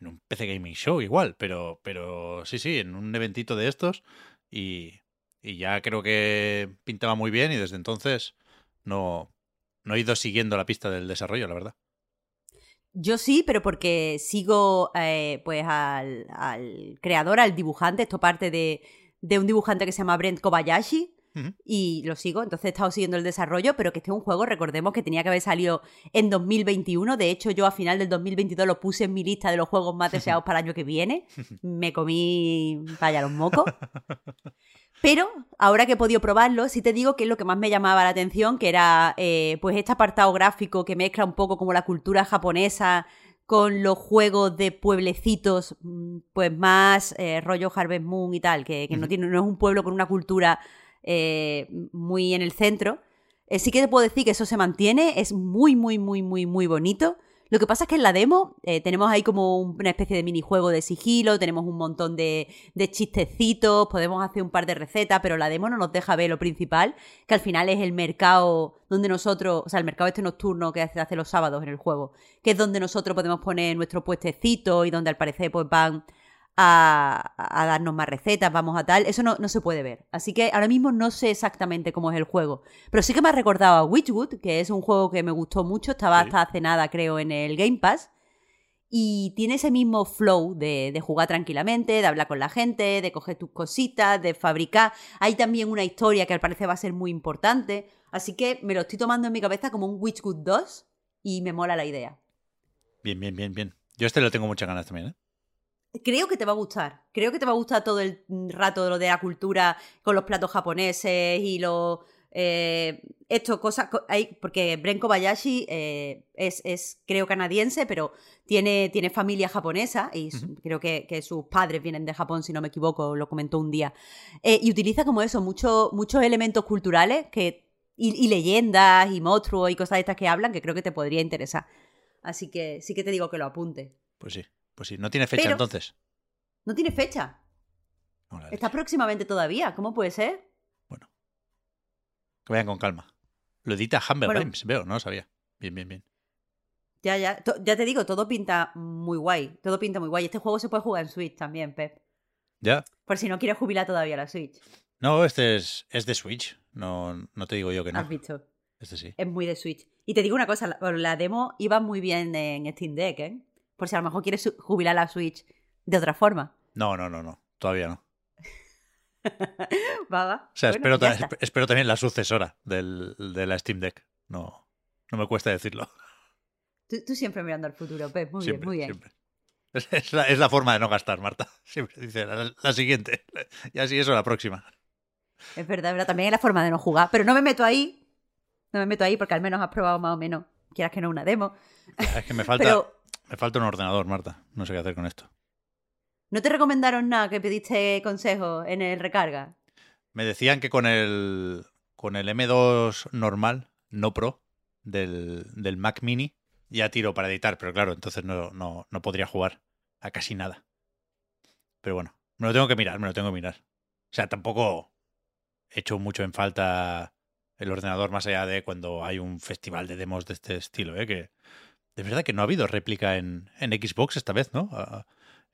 en un PC Gaming Show igual, pero, pero sí, sí, en un eventito de estos y, y ya creo que pintaba muy bien y desde entonces no, no he ido siguiendo la pista del desarrollo, la verdad. Yo sí, pero porque sigo eh, pues al, al, creador, al dibujante, esto parte de, de, un dibujante que se llama Brent Kobayashi. Uh -huh. Y lo sigo, entonces he estado siguiendo el desarrollo, pero que este es un juego, recordemos que tenía que haber salido en 2021. De hecho, yo a final del 2022 lo puse en mi lista de los juegos más deseados para el año que viene. <laughs> Me comí, vaya, los mocos. Pero ahora que he podido probarlo, sí te digo que es lo que más me llamaba la atención, que era eh, pues este apartado gráfico que mezcla un poco como la cultura japonesa con los juegos de pueblecitos, pues más eh, rollo Harvest Moon y tal, que, que no, tiene, no es un pueblo con una cultura eh, muy en el centro. Eh, sí que te puedo decir que eso se mantiene, es muy, muy, muy, muy, muy bonito. Lo que pasa es que en la demo eh, tenemos ahí como una especie de minijuego de sigilo, tenemos un montón de, chistecitos, podemos hacer un par de recetas, pero la demo no nos deja ver lo principal, que al final es el mercado donde nosotros, o sea, el mercado este nocturno que se hace los sábados en el juego, que es donde nosotros podemos poner nuestro puestecito y donde al parecer pues van a, darnos más recetas, vamos a tal. Eso no, no, se puede ver. Así que ahora mismo no sé exactamente cómo es el juego. Pero sí que me ha recordado a Witchwood, que es un juego que me gustó mucho. Estaba hasta hace nada, creo, en el Game Pass. Y tiene ese mismo flow de, de, jugar tranquilamente, de hablar con la gente, de coger tus cositas, de fabricar. Hay también una historia que al parecer va a ser muy importante. Así que me lo estoy tomando en mi cabeza como un Witchwood 2 y me mola la idea. Bien, bien, bien, bien. Yo este lo tengo muchas ganas también, ¿eh? Creo que te va a gustar. Creo que te va a gustar todo el rato lo de la cultura con los platos japoneses y los. Eh, esto, cosas. Hay, porque Brenko Bayashi eh, es, es, creo, canadiense, pero tiene, tiene familia japonesa y creo que, que, sus padres vienen de Japón, si no me equivoco, lo comentó un día. Eh, y utiliza como eso, mucho, muchos elementos culturales que, y, y leyendas y monstruos y cosas de estas que hablan que creo que te podría interesar. Así que sí que te digo que lo apunte. Pues sí. Pues sí, no tiene fecha entonces. No tiene fecha. Está próximamente todavía. ¿Cómo puede ser? Bueno. Que vayan con calma. Lo edita Humble Games, veo, no lo sabía. Bien, bien, bien. Ya, ya. ya te digo, todo pinta muy guay. Todo pinta muy guay. Este juego se puede jugar en Switch también, Pep. Ya. Por si no quieres jubilar todavía la Switch. No, este es, es de Switch. No, no te digo yo que no. Has visto. Este sí. Es muy de Switch. Y te digo una cosa, la, la demo iba muy bien en Steam Deck, ¿eh? Por si a lo mejor quieres jubilar la Switch de otra forma. No, no, no, no. Todavía no. <laughs> va, O sea, espero, espero, también la sucesora del, de la Steam Deck. No, no me cuesta decirlo. Tú, siempre mirando al futuro, Pep. Muy bien, muy bien. Siempre. Es, la, forma de no gastar, Marta. <laughs> Siempre dice la, siguiente. Y así eso la próxima. Es verdad, es verdad. También es la forma de no jugar. Pero no me meto ahí. No me meto ahí porque al menos has probado más o menos. Quieras que no una demo. es que me <laughs> falta. Me falta un ordenador, Marta. No sé qué hacer con esto. ¿No te recomendaron nada que pediste consejo en el recarga? Me decían que con el, con el M2 normal, no Pro, del, del Mac Mini, ya tiro para editar, pero claro, entonces no, no, no podría jugar a casi nada. Pero bueno, me lo tengo que mirar, me lo tengo que mirar. O sea, tampoco he hecho mucho en falta el ordenador más allá de cuando hay un festival de demos de este estilo, ¿eh? que de verdad que no ha habido réplica en, en Xbox esta vez, ¿no?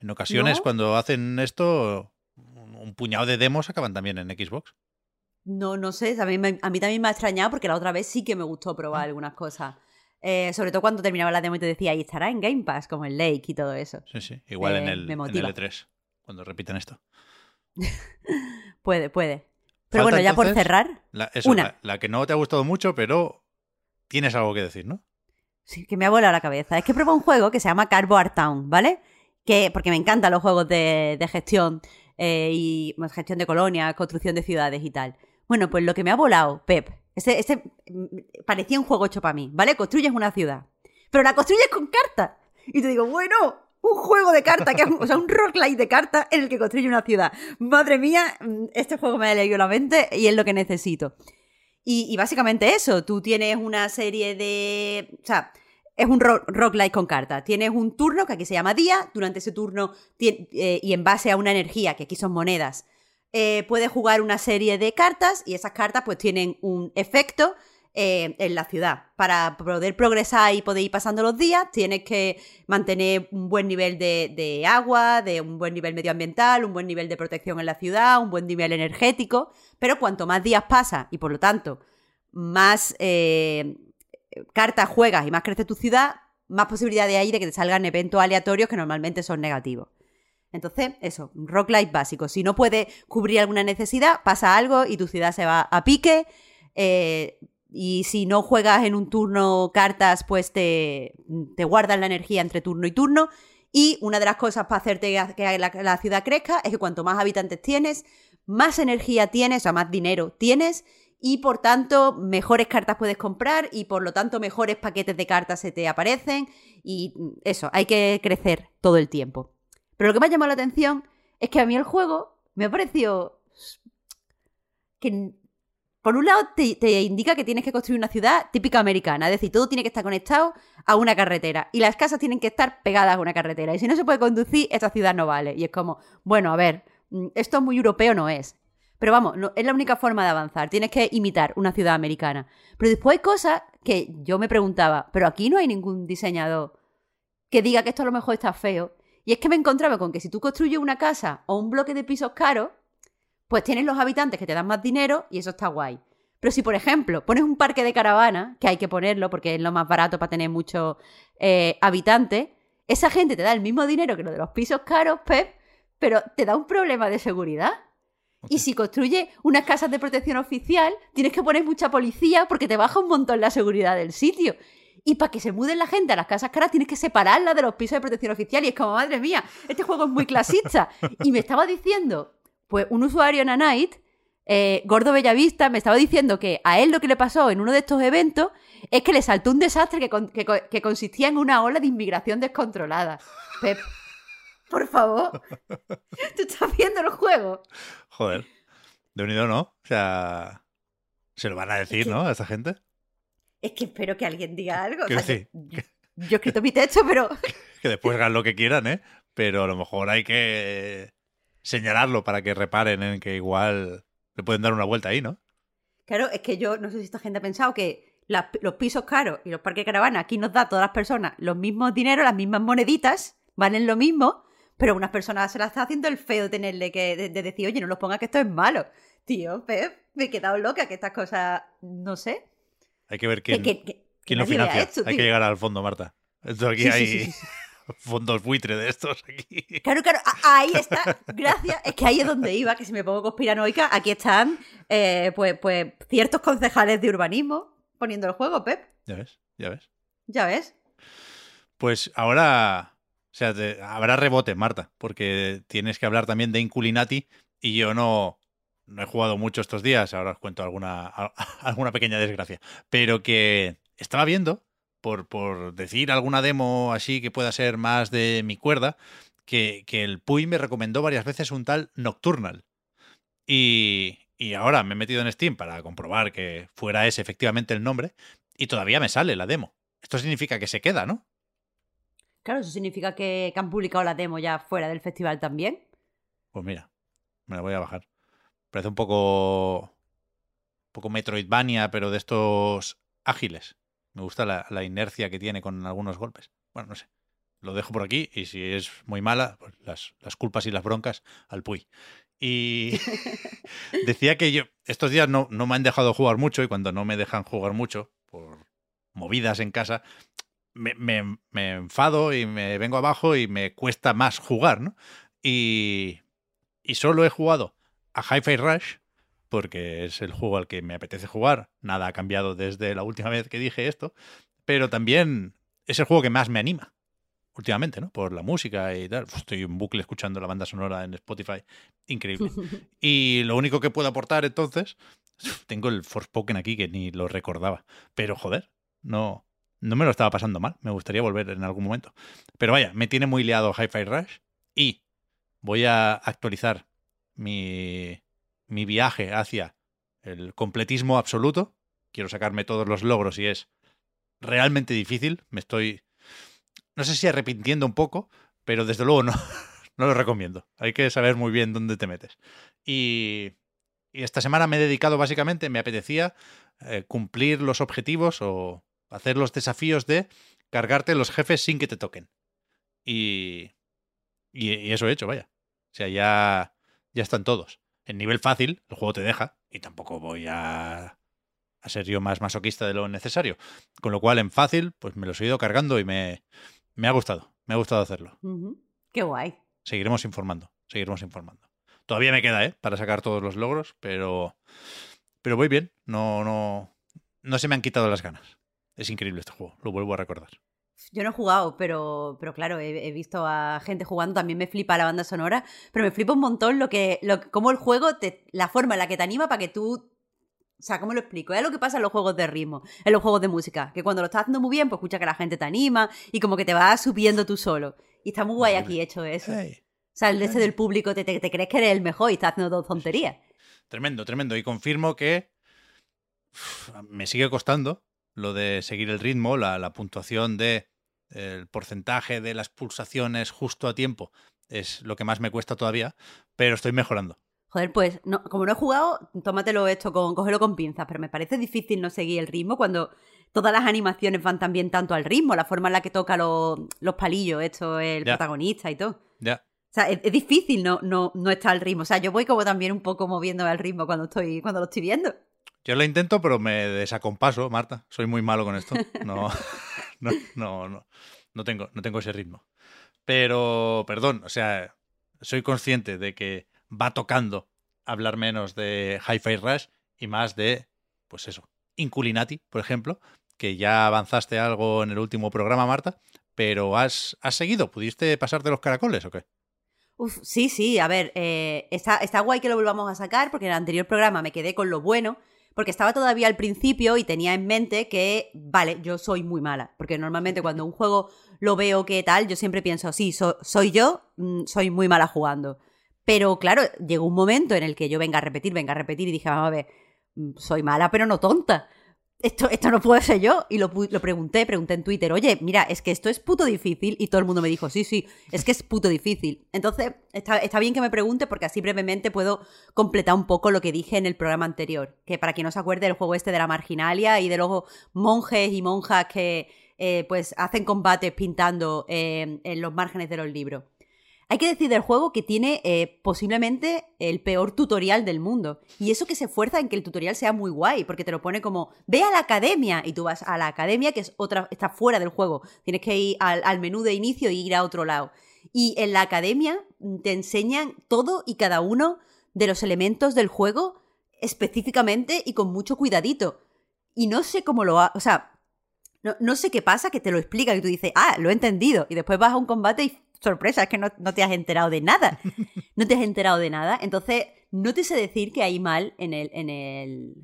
En ocasiones, cuando hacen esto, un puñado de demos acaban también en Xbox. No, no sé. A mí, a mí también me ha extrañado porque la otra vez sí que me gustó probar ah. algunas cosas. Eh, sobre todo cuando terminaba la demo y te decía, y estará en Game Pass, como el Lake y todo eso. Sí, sí. Igual en, el, en el E3, cuando repiten esto. <laughs> puede, puede. Pero bueno, ya por cerrar. una. la, que no te ha gustado mucho, pero tienes algo que decir, ¿no? Sí, que me ha volado la cabeza. Es que he un juego que se llama Cardboard Town, ¿vale? Que, porque me encantan los juegos de, gestión eh, y gestión de colonias, construcción de ciudades y tal. Bueno, pues lo que me ha volado, Pep, ese, ese mm, parecía un juego hecho para mí, ¿vale? Construyes una ciudad, pero la construyes con cartas. Y te digo, bueno, un juego de cartas, que es o sea, un roguelike de cartas en el que construye una ciudad. Madre mía, mm, este juego me ha leído la mente y es lo que necesito. Y, básicamente eso, tú tienes una serie de... O sea, es un roguelike con cartas. Tienes un turno que aquí se llama día, durante ese turno eh, y en base a una energía, que aquí son monedas, eh, puedes jugar una serie de cartas y esas cartas pues tienen un efecto eh, en la ciudad. Para poder progresar y poder ir pasando los días, tienes que mantener un buen nivel de, agua, de un buen nivel medioambiental, un buen nivel de protección en la ciudad, un buen nivel energético. Pero cuanto más días pasa y por lo tanto más eh, cartas juegas y más crece tu ciudad, más posibilidades hay de que te salgan eventos aleatorios que normalmente son negativos. Entonces, eso, rock light básico. Si no puedes cubrir alguna necesidad, pasa algo y tu ciudad se va a pique. Eh, y si no juegas en un turno cartas, pues te, te guardan la energía entre turno y turno. Y una de las cosas para hacerte que la, ciudad crezca es que cuanto más habitantes tienes, más energía tienes, o sea, más dinero tienes, y por tanto mejores cartas puedes comprar y por lo tanto mejores paquetes de cartas se te aparecen y eso, hay que crecer todo el tiempo. Pero lo que me ha llamado la atención es que a mí el juego me ha parecido que por un lado, te, indica que tienes que construir una ciudad típica americana, es decir, todo tiene que estar conectado a una carretera y las casas tienen que estar pegadas a una carretera. Y si no se puede conducir, esta ciudad no vale. Y es como, bueno, a ver, mm, esto muy europeo no es. Pero vamos, no, es la única forma de avanzar. Tienes que imitar una ciudad americana. Pero después hay cosas que yo me preguntaba, pero aquí no hay ningún diseñador que diga que esto a lo mejor está feo. Y es que me encontraba con que si tú construyes una casa o un bloque de pisos caros, pues tienes los habitantes que te dan más dinero y eso está guay. Pero si, por ejemplo, pones un parque de caravana, que hay que ponerlo porque es lo más barato para tener muchos eh, habitantes, esa gente te da el mismo dinero que lo de los pisos caros, Pep, pero te da un problema de seguridad. Y si construyes unas casas de protección oficial, tienes que poner mucha policía porque te baja un montón la seguridad del sitio. Y para que se muden la gente a las casas caras, tienes que separarla de los pisos de protección oficial. Y es como, madre mía, este juego es muy clasista. <laughs> Y me estaba diciendo pues un usuario en A Night, eh, Gordo Bellavista, me estaba diciendo que a él lo que le pasó en uno de estos eventos es que le saltó un desastre que, con- que co- que consistía en una ola de inmigración descontrolada. Pep, por favor. <laughs> ¿Tú estás viendo el juego? Joder. De unido no. O sea. Se lo van a decir, ¿no? A esa gente. Es que espero que alguien diga algo. O sea, yo, <laughs> yo he escrito mi texto, pero <laughs> Que después hagan lo que quieran, ¿eh? Pero a lo mejor hay que señalarlo para que reparen en que igual le pueden dar una vuelta ahí, ¿no? Claro, es que yo no sé si esta gente ha pensado que los pisos caros y los parques de caravana aquí nos da a todas las personas los mismos dineros, las mismas moneditas, valen lo mismo, pero a unas personas se las está haciendo el feo tenerle que de, de decir, oye, no los pongas que esto es malo. Tío, Pep, me he quedado loca que estas cosas, no sé. Hay que ver quién, que- que- quién que lo financia. esto, hay que llegar al fondo, Marta. Esto aquí Sí, hay sí, sí, sí. Fondos buitre de estos aquí. Claro, claro, ahí está. Gracias. Es que ahí es donde iba, que si me pongo conspiranoica, aquí están eh, pues, pues ciertos concejales de urbanismo poniendo el juego, Pep. Ya ves, ya ves. Ya ves. Pues ahora, o sea, te- habrá rebote, Marta, porque tienes que hablar también de Inculinati y yo no, no he jugado mucho estos días, ahora os cuento alguna, <laughs> alguna pequeña desgracia, pero que estaba viendo, por, por decir alguna demo así que pueda ser más de mi cuerda, que, que el Puy me recomendó varias veces un tal Nocturnal. Y, y ahora me he metido en Steam para comprobar que fuera ese efectivamente el nombre y todavía me sale la demo. Esto significa que se queda, ¿no? Claro, eso significa que, que han publicado la demo ya fuera del festival también. Pues mira, me la voy a bajar. Parece un poco. Un poco Metroidvania, pero de estos ágiles. Me gusta la, inercia que tiene con algunos golpes. Bueno, no sé. Lo dejo por aquí y si es muy mala, pues las, las culpas y las broncas al Puy. Y <laughs> decía que yo, estos días no, no me han dejado jugar mucho y cuando no me dejan jugar mucho, por movidas en casa, me, me- me enfado y me vengo abajo y me cuesta más jugar, ¿no? Y, y solo he jugado a Hi-Fi Rush porque es el juego al que me apetece jugar. Nada ha cambiado desde la última vez que dije esto, pero también es el juego que más me anima últimamente, ¿no? Por la música y tal. Estoy en bucle escuchando la banda sonora en Spotify. Increíble. <laughs> Y lo único que puedo aportar entonces, <laughs> tengo el Forspoken aquí que ni lo recordaba, pero joder, no, no me lo estaba pasando mal. Me gustaría volver en algún momento. Pero vaya, me tiene muy liado Hi-Fi Rush y voy a actualizar mi, mi viaje hacia el completismo absoluto. Quiero sacarme todos los logros y es realmente difícil. Me estoy, no sé si arrepintiendo un poco, pero desde luego no, <laughs> no lo recomiendo. Hay que saber muy bien dónde te metes. Y, y esta semana me he dedicado básicamente, me apetecía eh, cumplir los objetivos o hacer los desafíos de cargarte los jefes sin que te toquen. Y, y, y eso he hecho, vaya. O sea, ya, ya están todos. En nivel fácil, el juego te deja, y tampoco voy a, a ser yo más masoquista de lo necesario. Con lo cual, en fácil, pues me los he ido cargando y me, me ha gustado. Me ha gustado hacerlo. Qué guay. Seguiremos informando. Seguiremos informando. Todavía me queda, ¿eh? Para sacar todos los logros, pero. Pero voy bien. No, no. No se me han quitado las ganas. Es increíble este juego. Lo vuelvo a recordar. Yo no he jugado, pero, pero claro, he, he visto a gente jugando, también me flipa la banda sonora, pero me flipa un montón lo que, lo, cómo el juego, te, la forma en la que te anima para que tú... O sea, ¿cómo lo explico? Es lo que pasa en los juegos de ritmo, en los juegos de música, que cuando lo estás haciendo muy bien, pues escucha que la gente te anima y como que te vas subiendo tú solo. Y está muy guay aquí hecho eso. Hey. O sea, el de ese del público te, te, te crees que eres el mejor y estás haciendo dos tonterías. Tremendo, tremendo. Y confirmo que me sigue costando lo de seguir el ritmo, la, la puntuación de el porcentaje de las pulsaciones justo a tiempo es lo que más me cuesta todavía, pero estoy mejorando. Joder, pues no, como no he jugado, tómatelo esto con, cógelo con pinzas, pero me parece difícil no seguir el ritmo cuando todas las animaciones van también tanto al ritmo, la forma en la que toca los, los palillos, esto, el Ya. protagonista y todo. Ya. O sea, es, es difícil no, no, no estar al ritmo. O sea, yo voy como también un poco moviéndome al ritmo cuando estoy, cuando lo estoy viendo. Yo lo intento, pero me desacompaso, Marta. Soy muy malo con esto. No, <laughs> no, no, no, no tengo, no tengo ese ritmo. Pero, perdón, o sea, soy consciente de que va tocando hablar menos de Hi-Fi Rush y más de, pues eso, Inculinati, por ejemplo, que ya avanzaste algo en el último programa, Marta, pero has, has seguido. ¿Pudiste pasarte los caracoles o qué? Uf, sí, sí, a ver, eh, está, está guay que lo volvamos a sacar porque en el anterior programa me quedé con lo bueno, porque estaba todavía al principio y tenía en mente que, vale, yo soy muy mala, porque normalmente cuando un juego lo veo que tal, yo siempre pienso, sí, so- soy yo, mm, soy muy mala jugando. Pero claro, llegó un momento en el que yo venga a repetir, venga a repetir y dije, vamos a ver, mm, soy mala pero no tonta. Esto, esto no puede ser yo. Y lo, lo pregunté, pregunté en Twitter, oye, mira, es que esto es puto difícil. Y todo el mundo me dijo, sí, sí, es que es puto difícil. Entonces, está, está bien que me pregunte porque así brevemente puedo completar un poco lo que dije en el programa anterior. Que para quien no se acuerde, el juego este de la marginalia y de los monjes y monjas que eh, pues hacen combates pintando eh, en los márgenes de los libros. Hay que decir del juego que tiene eh, posiblemente el peor tutorial del mundo. Y eso que se esfuerza en que el tutorial sea muy guay, porque te lo pone como, ve a la academia. Y tú vas a la academia, que es otra, está fuera del juego. Tienes que ir al, menú de inicio e ir a otro lado. Y en la academia mm, te enseñan todo y cada uno de los elementos del juego específicamente y con mucho cuidadito. Y no sé cómo lo ha... O sea, no, no sé qué pasa, que te lo explica y tú dices, ah, lo he entendido. Y después vas a un combate y sorpresa, es que no, no te has enterado de nada. <laughs> No te has enterado de nada. Entonces, no te sé decir que hay mal en el. En el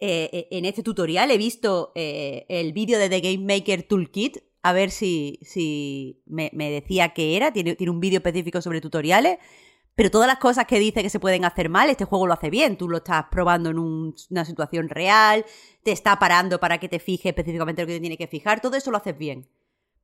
eh, en este tutorial he visto eh, el vídeo de The Game Maker Toolkit, a ver si, si me, me decía qué era. Tiene, tiene un vídeo específico sobre tutoriales. Pero todas las cosas que dice que se pueden hacer mal, este juego lo hace bien. Tú lo estás probando en un- una situación real, te está parando para que te fijes específicamente lo que te tiene que fijar. Todo eso lo haces bien.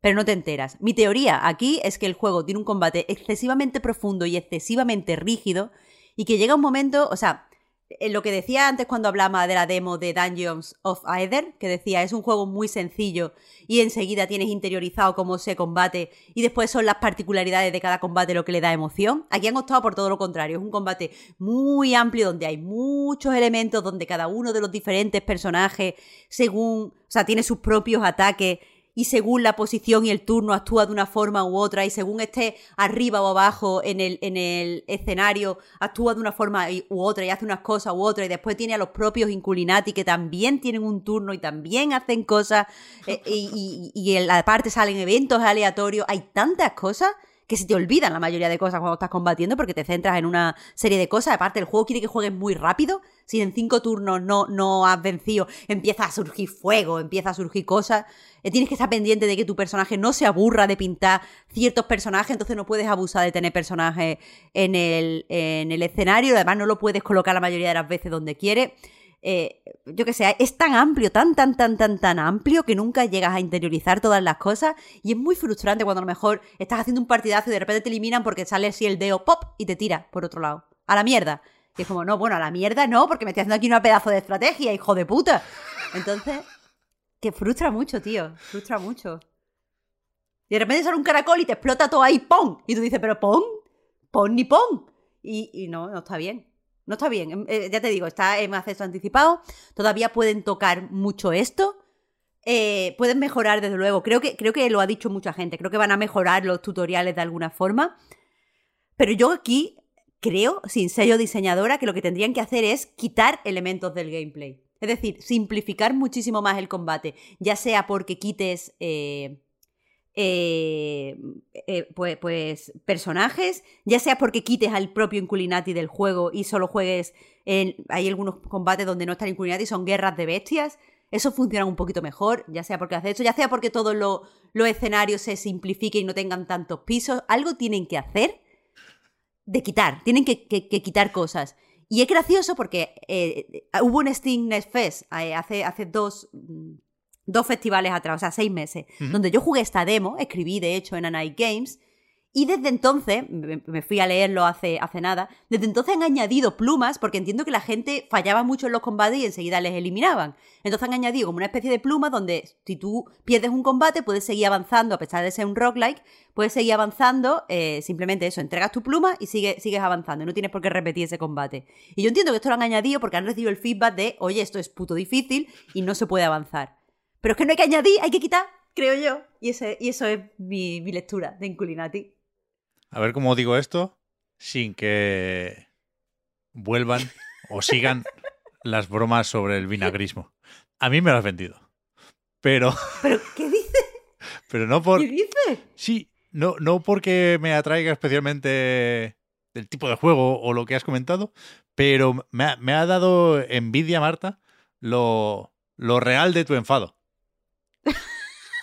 Pero no te enteras. Mi teoría aquí es que el juego tiene un combate excesivamente profundo y excesivamente rígido y que llega un momento, o sea, en lo que decía antes cuando hablaba de la demo de Dungeons of Aether, que decía es un juego muy sencillo y enseguida tienes interiorizado cómo se combate y después son las particularidades de cada combate lo que le da emoción. Aquí han optado por todo lo contrario, es un combate muy amplio donde hay muchos elementos, donde cada uno de los diferentes personajes, según, o sea, tiene sus propios ataques y según la posición y el turno actúa de una forma u otra y según esté arriba o abajo en el, en el escenario actúa de una forma u otra y hace unas cosas u otra y después tiene a los propios Inculinati que también tienen un turno y también hacen cosas eh, y, y, y en la parte salen eventos aleatorios, hay tantas cosas que se te olvidan la mayoría de cosas cuando estás combatiendo porque te centras en una serie de cosas. Aparte, el juego quiere que juegues muy rápido. Si en cinco turnos no, no has vencido, empieza a surgir fuego, empieza a surgir cosas. Eh, tienes que estar pendiente de que tu personaje no se aburra de pintar ciertos personajes, entonces no puedes abusar de tener personajes en el, en el escenario. Además, no lo puedes colocar la mayoría de las veces donde quieres. Eh, yo que sé, es tan amplio, tan, tan, tan, tan, tan amplio que nunca llegas a interiorizar todas las cosas y es muy frustrante cuando a lo mejor estás haciendo un partidazo y de repente te eliminan porque sale así el dedo pop y te tira por otro lado. A la mierda. Y es como, no, bueno, a la mierda no, porque me estoy haciendo aquí una pedazo de estrategia, hijo de puta. Entonces, que frustra mucho, tío. Frustra mucho. Y de repente sale un caracol y te explota todo ahí, ¡pum! Y tú dices, pero ¡pum! ¡pum ni! Y, y no, no está bien. No está bien. Eh, ya te digo, está en acceso anticipado. Todavía pueden tocar mucho esto. Eh, pueden mejorar, desde luego. Creo que, creo que lo ha dicho mucha gente. Creo que van a mejorar los tutoriales de alguna forma. Pero yo aquí creo, sin sello diseñadora, que lo que tendrían que hacer es quitar elementos del gameplay. Es decir, simplificar muchísimo más el combate. Ya sea porque quites. eh, eh, eh, pues, personajes, ya sea porque quites al propio Inculinati del juego y solo juegues en, hay algunos combates donde no está Inculinati, son guerras de bestias, eso funciona un poquito mejor, ya sea porque hace eso, ya sea porque todos lo- los escenarios se simplifiquen y no tengan tantos pisos, algo tienen que hacer de quitar, tienen que, quitar cosas. Y es gracioso porque eh, hubo un Steam Fest eh, hace, hace dos, mm, dos festivales atrás, o sea, seis meses, donde yo jugué esta demo, escribí de hecho en A Night Games, y desde entonces, me me fui a leerlo hace, hace nada, desde entonces han añadido plumas porque entiendo que la gente fallaba mucho en los combates y enseguida les eliminaban. Entonces han añadido como una especie de pluma donde si tú pierdes un combate puedes seguir avanzando a pesar de ser un roguelike, puedes seguir avanzando, eh, simplemente eso, entregas tu pluma y sigue- sigues avanzando no tienes por qué repetir ese combate. Y yo entiendo que esto lo han añadido porque han recibido el feedback de, oye, esto es puto difícil y no se puede avanzar. Pero es que no hay que añadir, hay que quitar, creo yo. Y, ese, y eso es mi, mi lectura de Inculinati. A ver cómo digo esto sin que vuelvan o sigan las bromas sobre el vinagrismo. A mí me lo has vendido. Pero, <laughs> ¿Pero qué dices? pero no por. ¿Qué dices? Sí, no, no porque me atraiga especialmente el tipo de juego o lo que has comentado, pero me ha, me ha dado envidia, Marta, lo, lo real de tu enfado.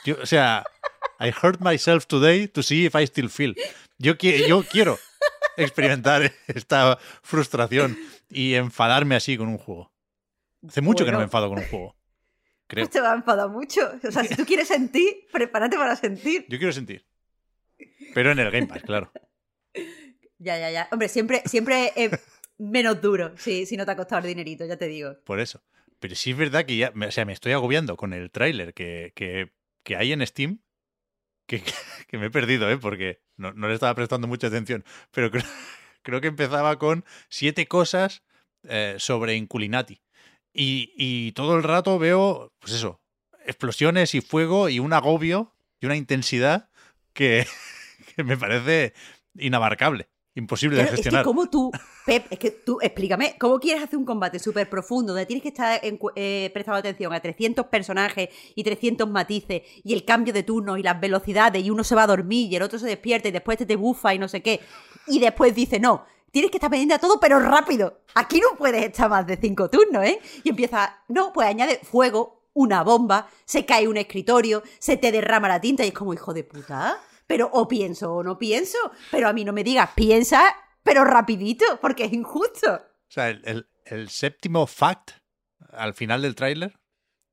Yo, o sea, I hurt myself today to see if I still feel. Yo, qui- yo quiero experimentar <laughs> esta frustración y enfadarme así con un juego. Hace mucho que no me Bueno. enfado con un juego. Creo. Pues te va a enfadar mucho. O sea, si tú quieres sentir, prepárate para sentir. Yo quiero sentir. Pero en el Game Pass, claro. Ya, ya, ya. Hombre, siempre, siempre es menos duro si, si no te ha costado el dinerito, ya te digo. Por eso. Pero sí es verdad que ya, me- o sea, me estoy agobiando con el tráiler que, que, que hay en Steam, que, <laughs> que me he perdido, ¿eh? Porque no, no le estaba prestando mucha atención. Pero creo, <laughs> creo que empezaba con siete cosas eh, sobre Inculinati. Y, y todo el rato veo, pues eso, explosiones y fuego y un agobio y una intensidad que, <laughs> que me parece inabarcable, imposible de Claro, es que gestionar. como tú, Pep, es que tú, explícame, ¿cómo quieres hacer un combate súper profundo donde tienes que estar en eh, prestando atención a 300 personajes y 300 matices y el cambio de turno y las velocidades y uno se va a dormir y el otro se despierta y después te, te bufa y no sé qué y después dice, no, tienes que estar pendiente a todo pero rápido. Aquí no puedes estar más de 5 turnos, ¿eh? Y empieza, no, pues añade fuego, una bomba, se cae un escritorio, se te derrama la tinta y es como, hijo de puta. Pero o pienso o no pienso. Pero a mí no me digas, piensa, pero rapidito, porque es injusto. O sea, el, el- el séptimo fact al final del tráiler,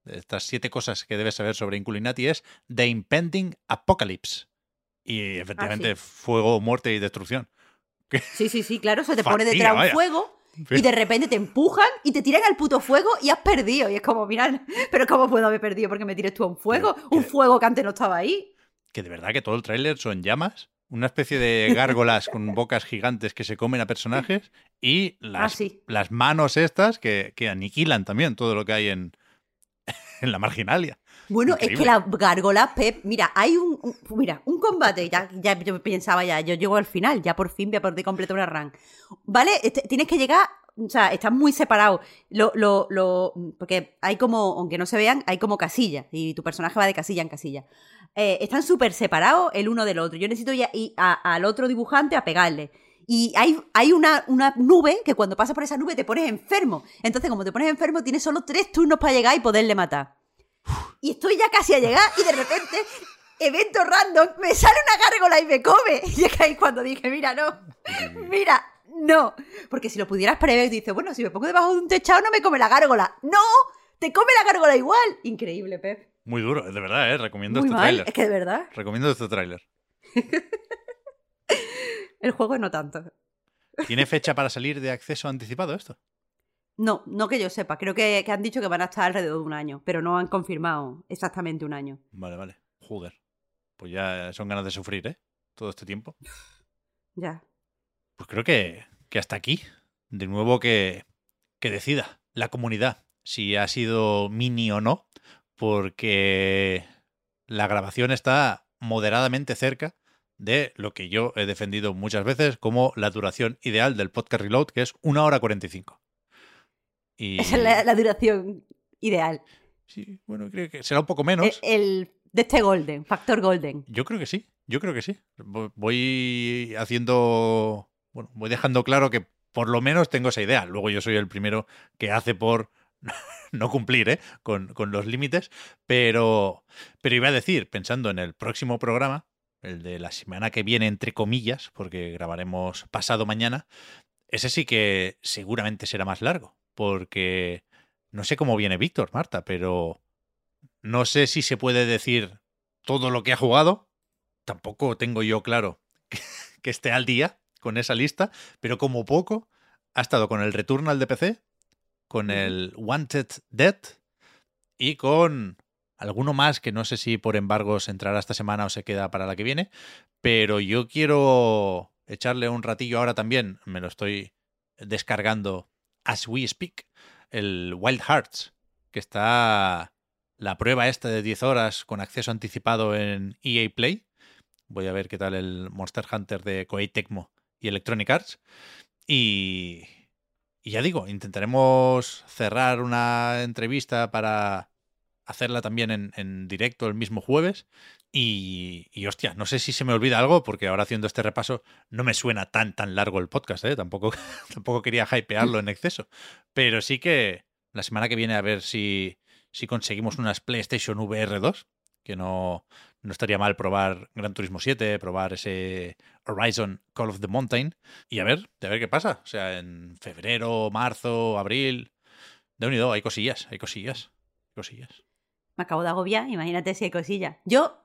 de estas siete cosas que debes saber sobre Inculinati, es The Impending Apocalypse. Y efectivamente, Ah, sí. fuego, muerte y destrucción. Sí, sí, sí, claro, se te pone detrás un vaya. fuego y de repente te empujan y te tiran al puto fuego y has perdido. Y es como, mira, pero ¿cómo puedo haber perdido porque me tires tú a un fuego? Pero, Un ¿qué? fuego que antes no estaba ahí. Que de verdad que todo el tráiler son llamas, una especie de gárgolas con bocas gigantes que se comen a personajes y las, Ah, sí. las manos estas que, que aniquilan también todo lo que hay en, en la marginalia. Bueno, es que la gárgola, Pep, mira, hay un, un- mira, un combate, ya, ya yo pensaba ya, yo llego al final, ya por fin voy a poder completar una run. ¿Vale? Este- tienes que llegar, o sea, están muy separados, lo, lo, lo, porque hay como, aunque no se vean, hay como casillas, y tu personaje va de casilla en casilla. Eh, están súper separados el uno del otro. Yo necesito ya ir a- al otro dibujante a pegarle. Y hay, hay una, una nube que cuando pasas por esa nube te pones enfermo. Entonces, como te pones enfermo, tienes solo tres turnos para llegar y poderle matar y estoy ya casi a llegar y de repente, evento random, me sale una gárgola y me come. <laughs> Y es que ahí cuando dije, mira, no, mira, no. Porque si lo pudieras prever, dices, bueno, si me pongo debajo de un techado no me come la gárgola. ¡No! ¡Te come la gárgola igual! Increíble, Pep. Muy duro, de verdad, ¿eh? Recomiendo Muy este mal, tráiler. es que de verdad, Recomiendo este tráiler. <laughs> el juego no tanto. ¿Tiene fecha <laughs> para salir de acceso anticipado esto? No, no que yo sepa. Creo que, que han dicho que van a estar alrededor de un año, pero no han confirmado exactamente un año. Vale, vale. Joder. Pues ya son ganas de sufrir, ¿eh? Todo este tiempo. <laughs> Ya. Pues creo que, que hasta aquí. De nuevo que, que decida la comunidad si ha sido mini o no, porque la grabación está moderadamente cerca de lo que yo he defendido muchas veces como la duración ideal del podcast Reload, que es una hora 45. Y <laughs> Esa es la, la duración ideal. sí, bueno, creo que será un poco menos. El, el- de este Golden, factor Golden. Yo creo que sí, yo creo que sí. Vo- Voy haciendo, bueno, voy dejando claro que por lo menos tengo esa idea. Luego yo soy el primero que hace por <laughs> no cumplir ¿eh? con, con los límites, pero, pero iba a decir, pensando en el próximo programa, el de la semana que viene, entre comillas, porque grabaremos pasado mañana, ese sí que seguramente será más largo, porque no sé cómo viene Víctor, Marta, pero no sé si se puede decir todo lo que ha jugado. Tampoco tengo yo claro <laughs> que, esté al día con esa lista, pero como poco ha estado con el Returnal de PC, con el Wanted Dead y con alguno más que no sé si por embargo se entrará esta semana o se queda para la que viene, pero yo quiero echarle un ratillo ahora también, me lo estoy descargando as we speak, el Wild Hearts, que está la prueba esta de 10 horas con acceso anticipado en EA Play. Voy a ver qué tal el Monster Hunter de Koei Tecmo y Electronic Arts. Y, ya digo, intentaremos cerrar una entrevista para hacerla también en, directo el mismo jueves. Y, y, hostia, no sé si se me olvida algo, porque ahora haciendo este repaso no me suena tan tan largo el podcast, ¿eh? tampoco, <laughs> tampoco quería hypearlo en exceso. Pero sí que la semana que viene a ver si, si conseguimos unas PlayStation VR 2, que no, no estaría mal probar Gran Turismo 7, probar ese Horizon Call of the Mountain y a ver, a ver qué pasa. O sea, en febrero, marzo, abril. De unido, hay cosillas, hay cosillas, cosillas me acabo de agobiar, imagínate si hay cosillas. Yo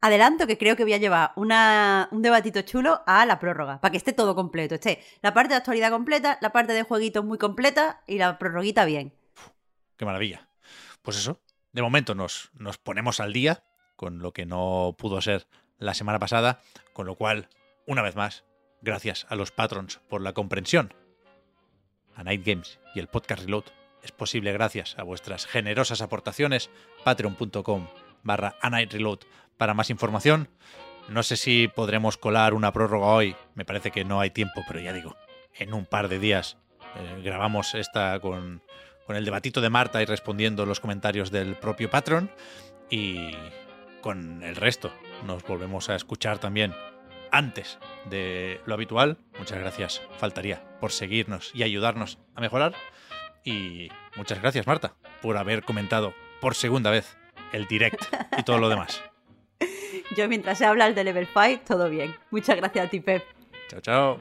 adelanto que creo que voy a llevar una, un debatito chulo a la prórroga, para que esté todo completo. Esté la parte de actualidad completa, la parte de jueguitos muy completa y la prórroguita bien. qué maravilla. Pues eso, de momento nos, ponemos al día con lo que no pudo ser la semana pasada, con lo cual, una vez más, gracias a los patrons por la comprensión. A Night Games y el podcast Reload es posible gracias a vuestras generosas aportaciones. Patreon.com barra Reload para más información. No sé si podremos colar una prórroga hoy. Me parece que no hay tiempo, pero ya digo, en un par de días eh, grabamos esta con, con el debatito de Marta y respondiendo los comentarios del propio Patreon. Y con el resto nos volvemos a escuchar también antes de lo habitual. Muchas gracias, faltaría, por seguirnos y ayudarnos a mejorar. Y muchas gracias, Marta, por haber comentado por segunda vez el direct y todo lo demás. <laughs> Yo mientras se habla el de Level 5, todo bien. Muchas gracias a ti, Pep. Chao, chao.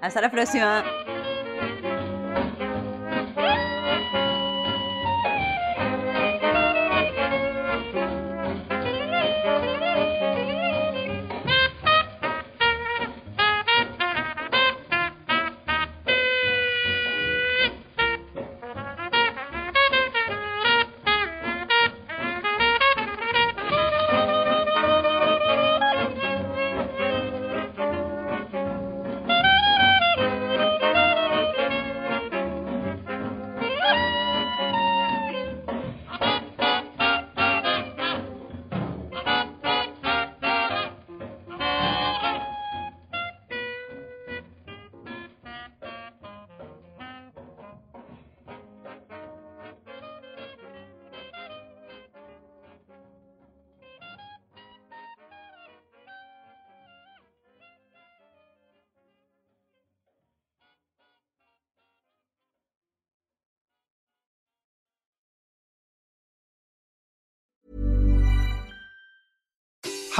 Hasta la próxima.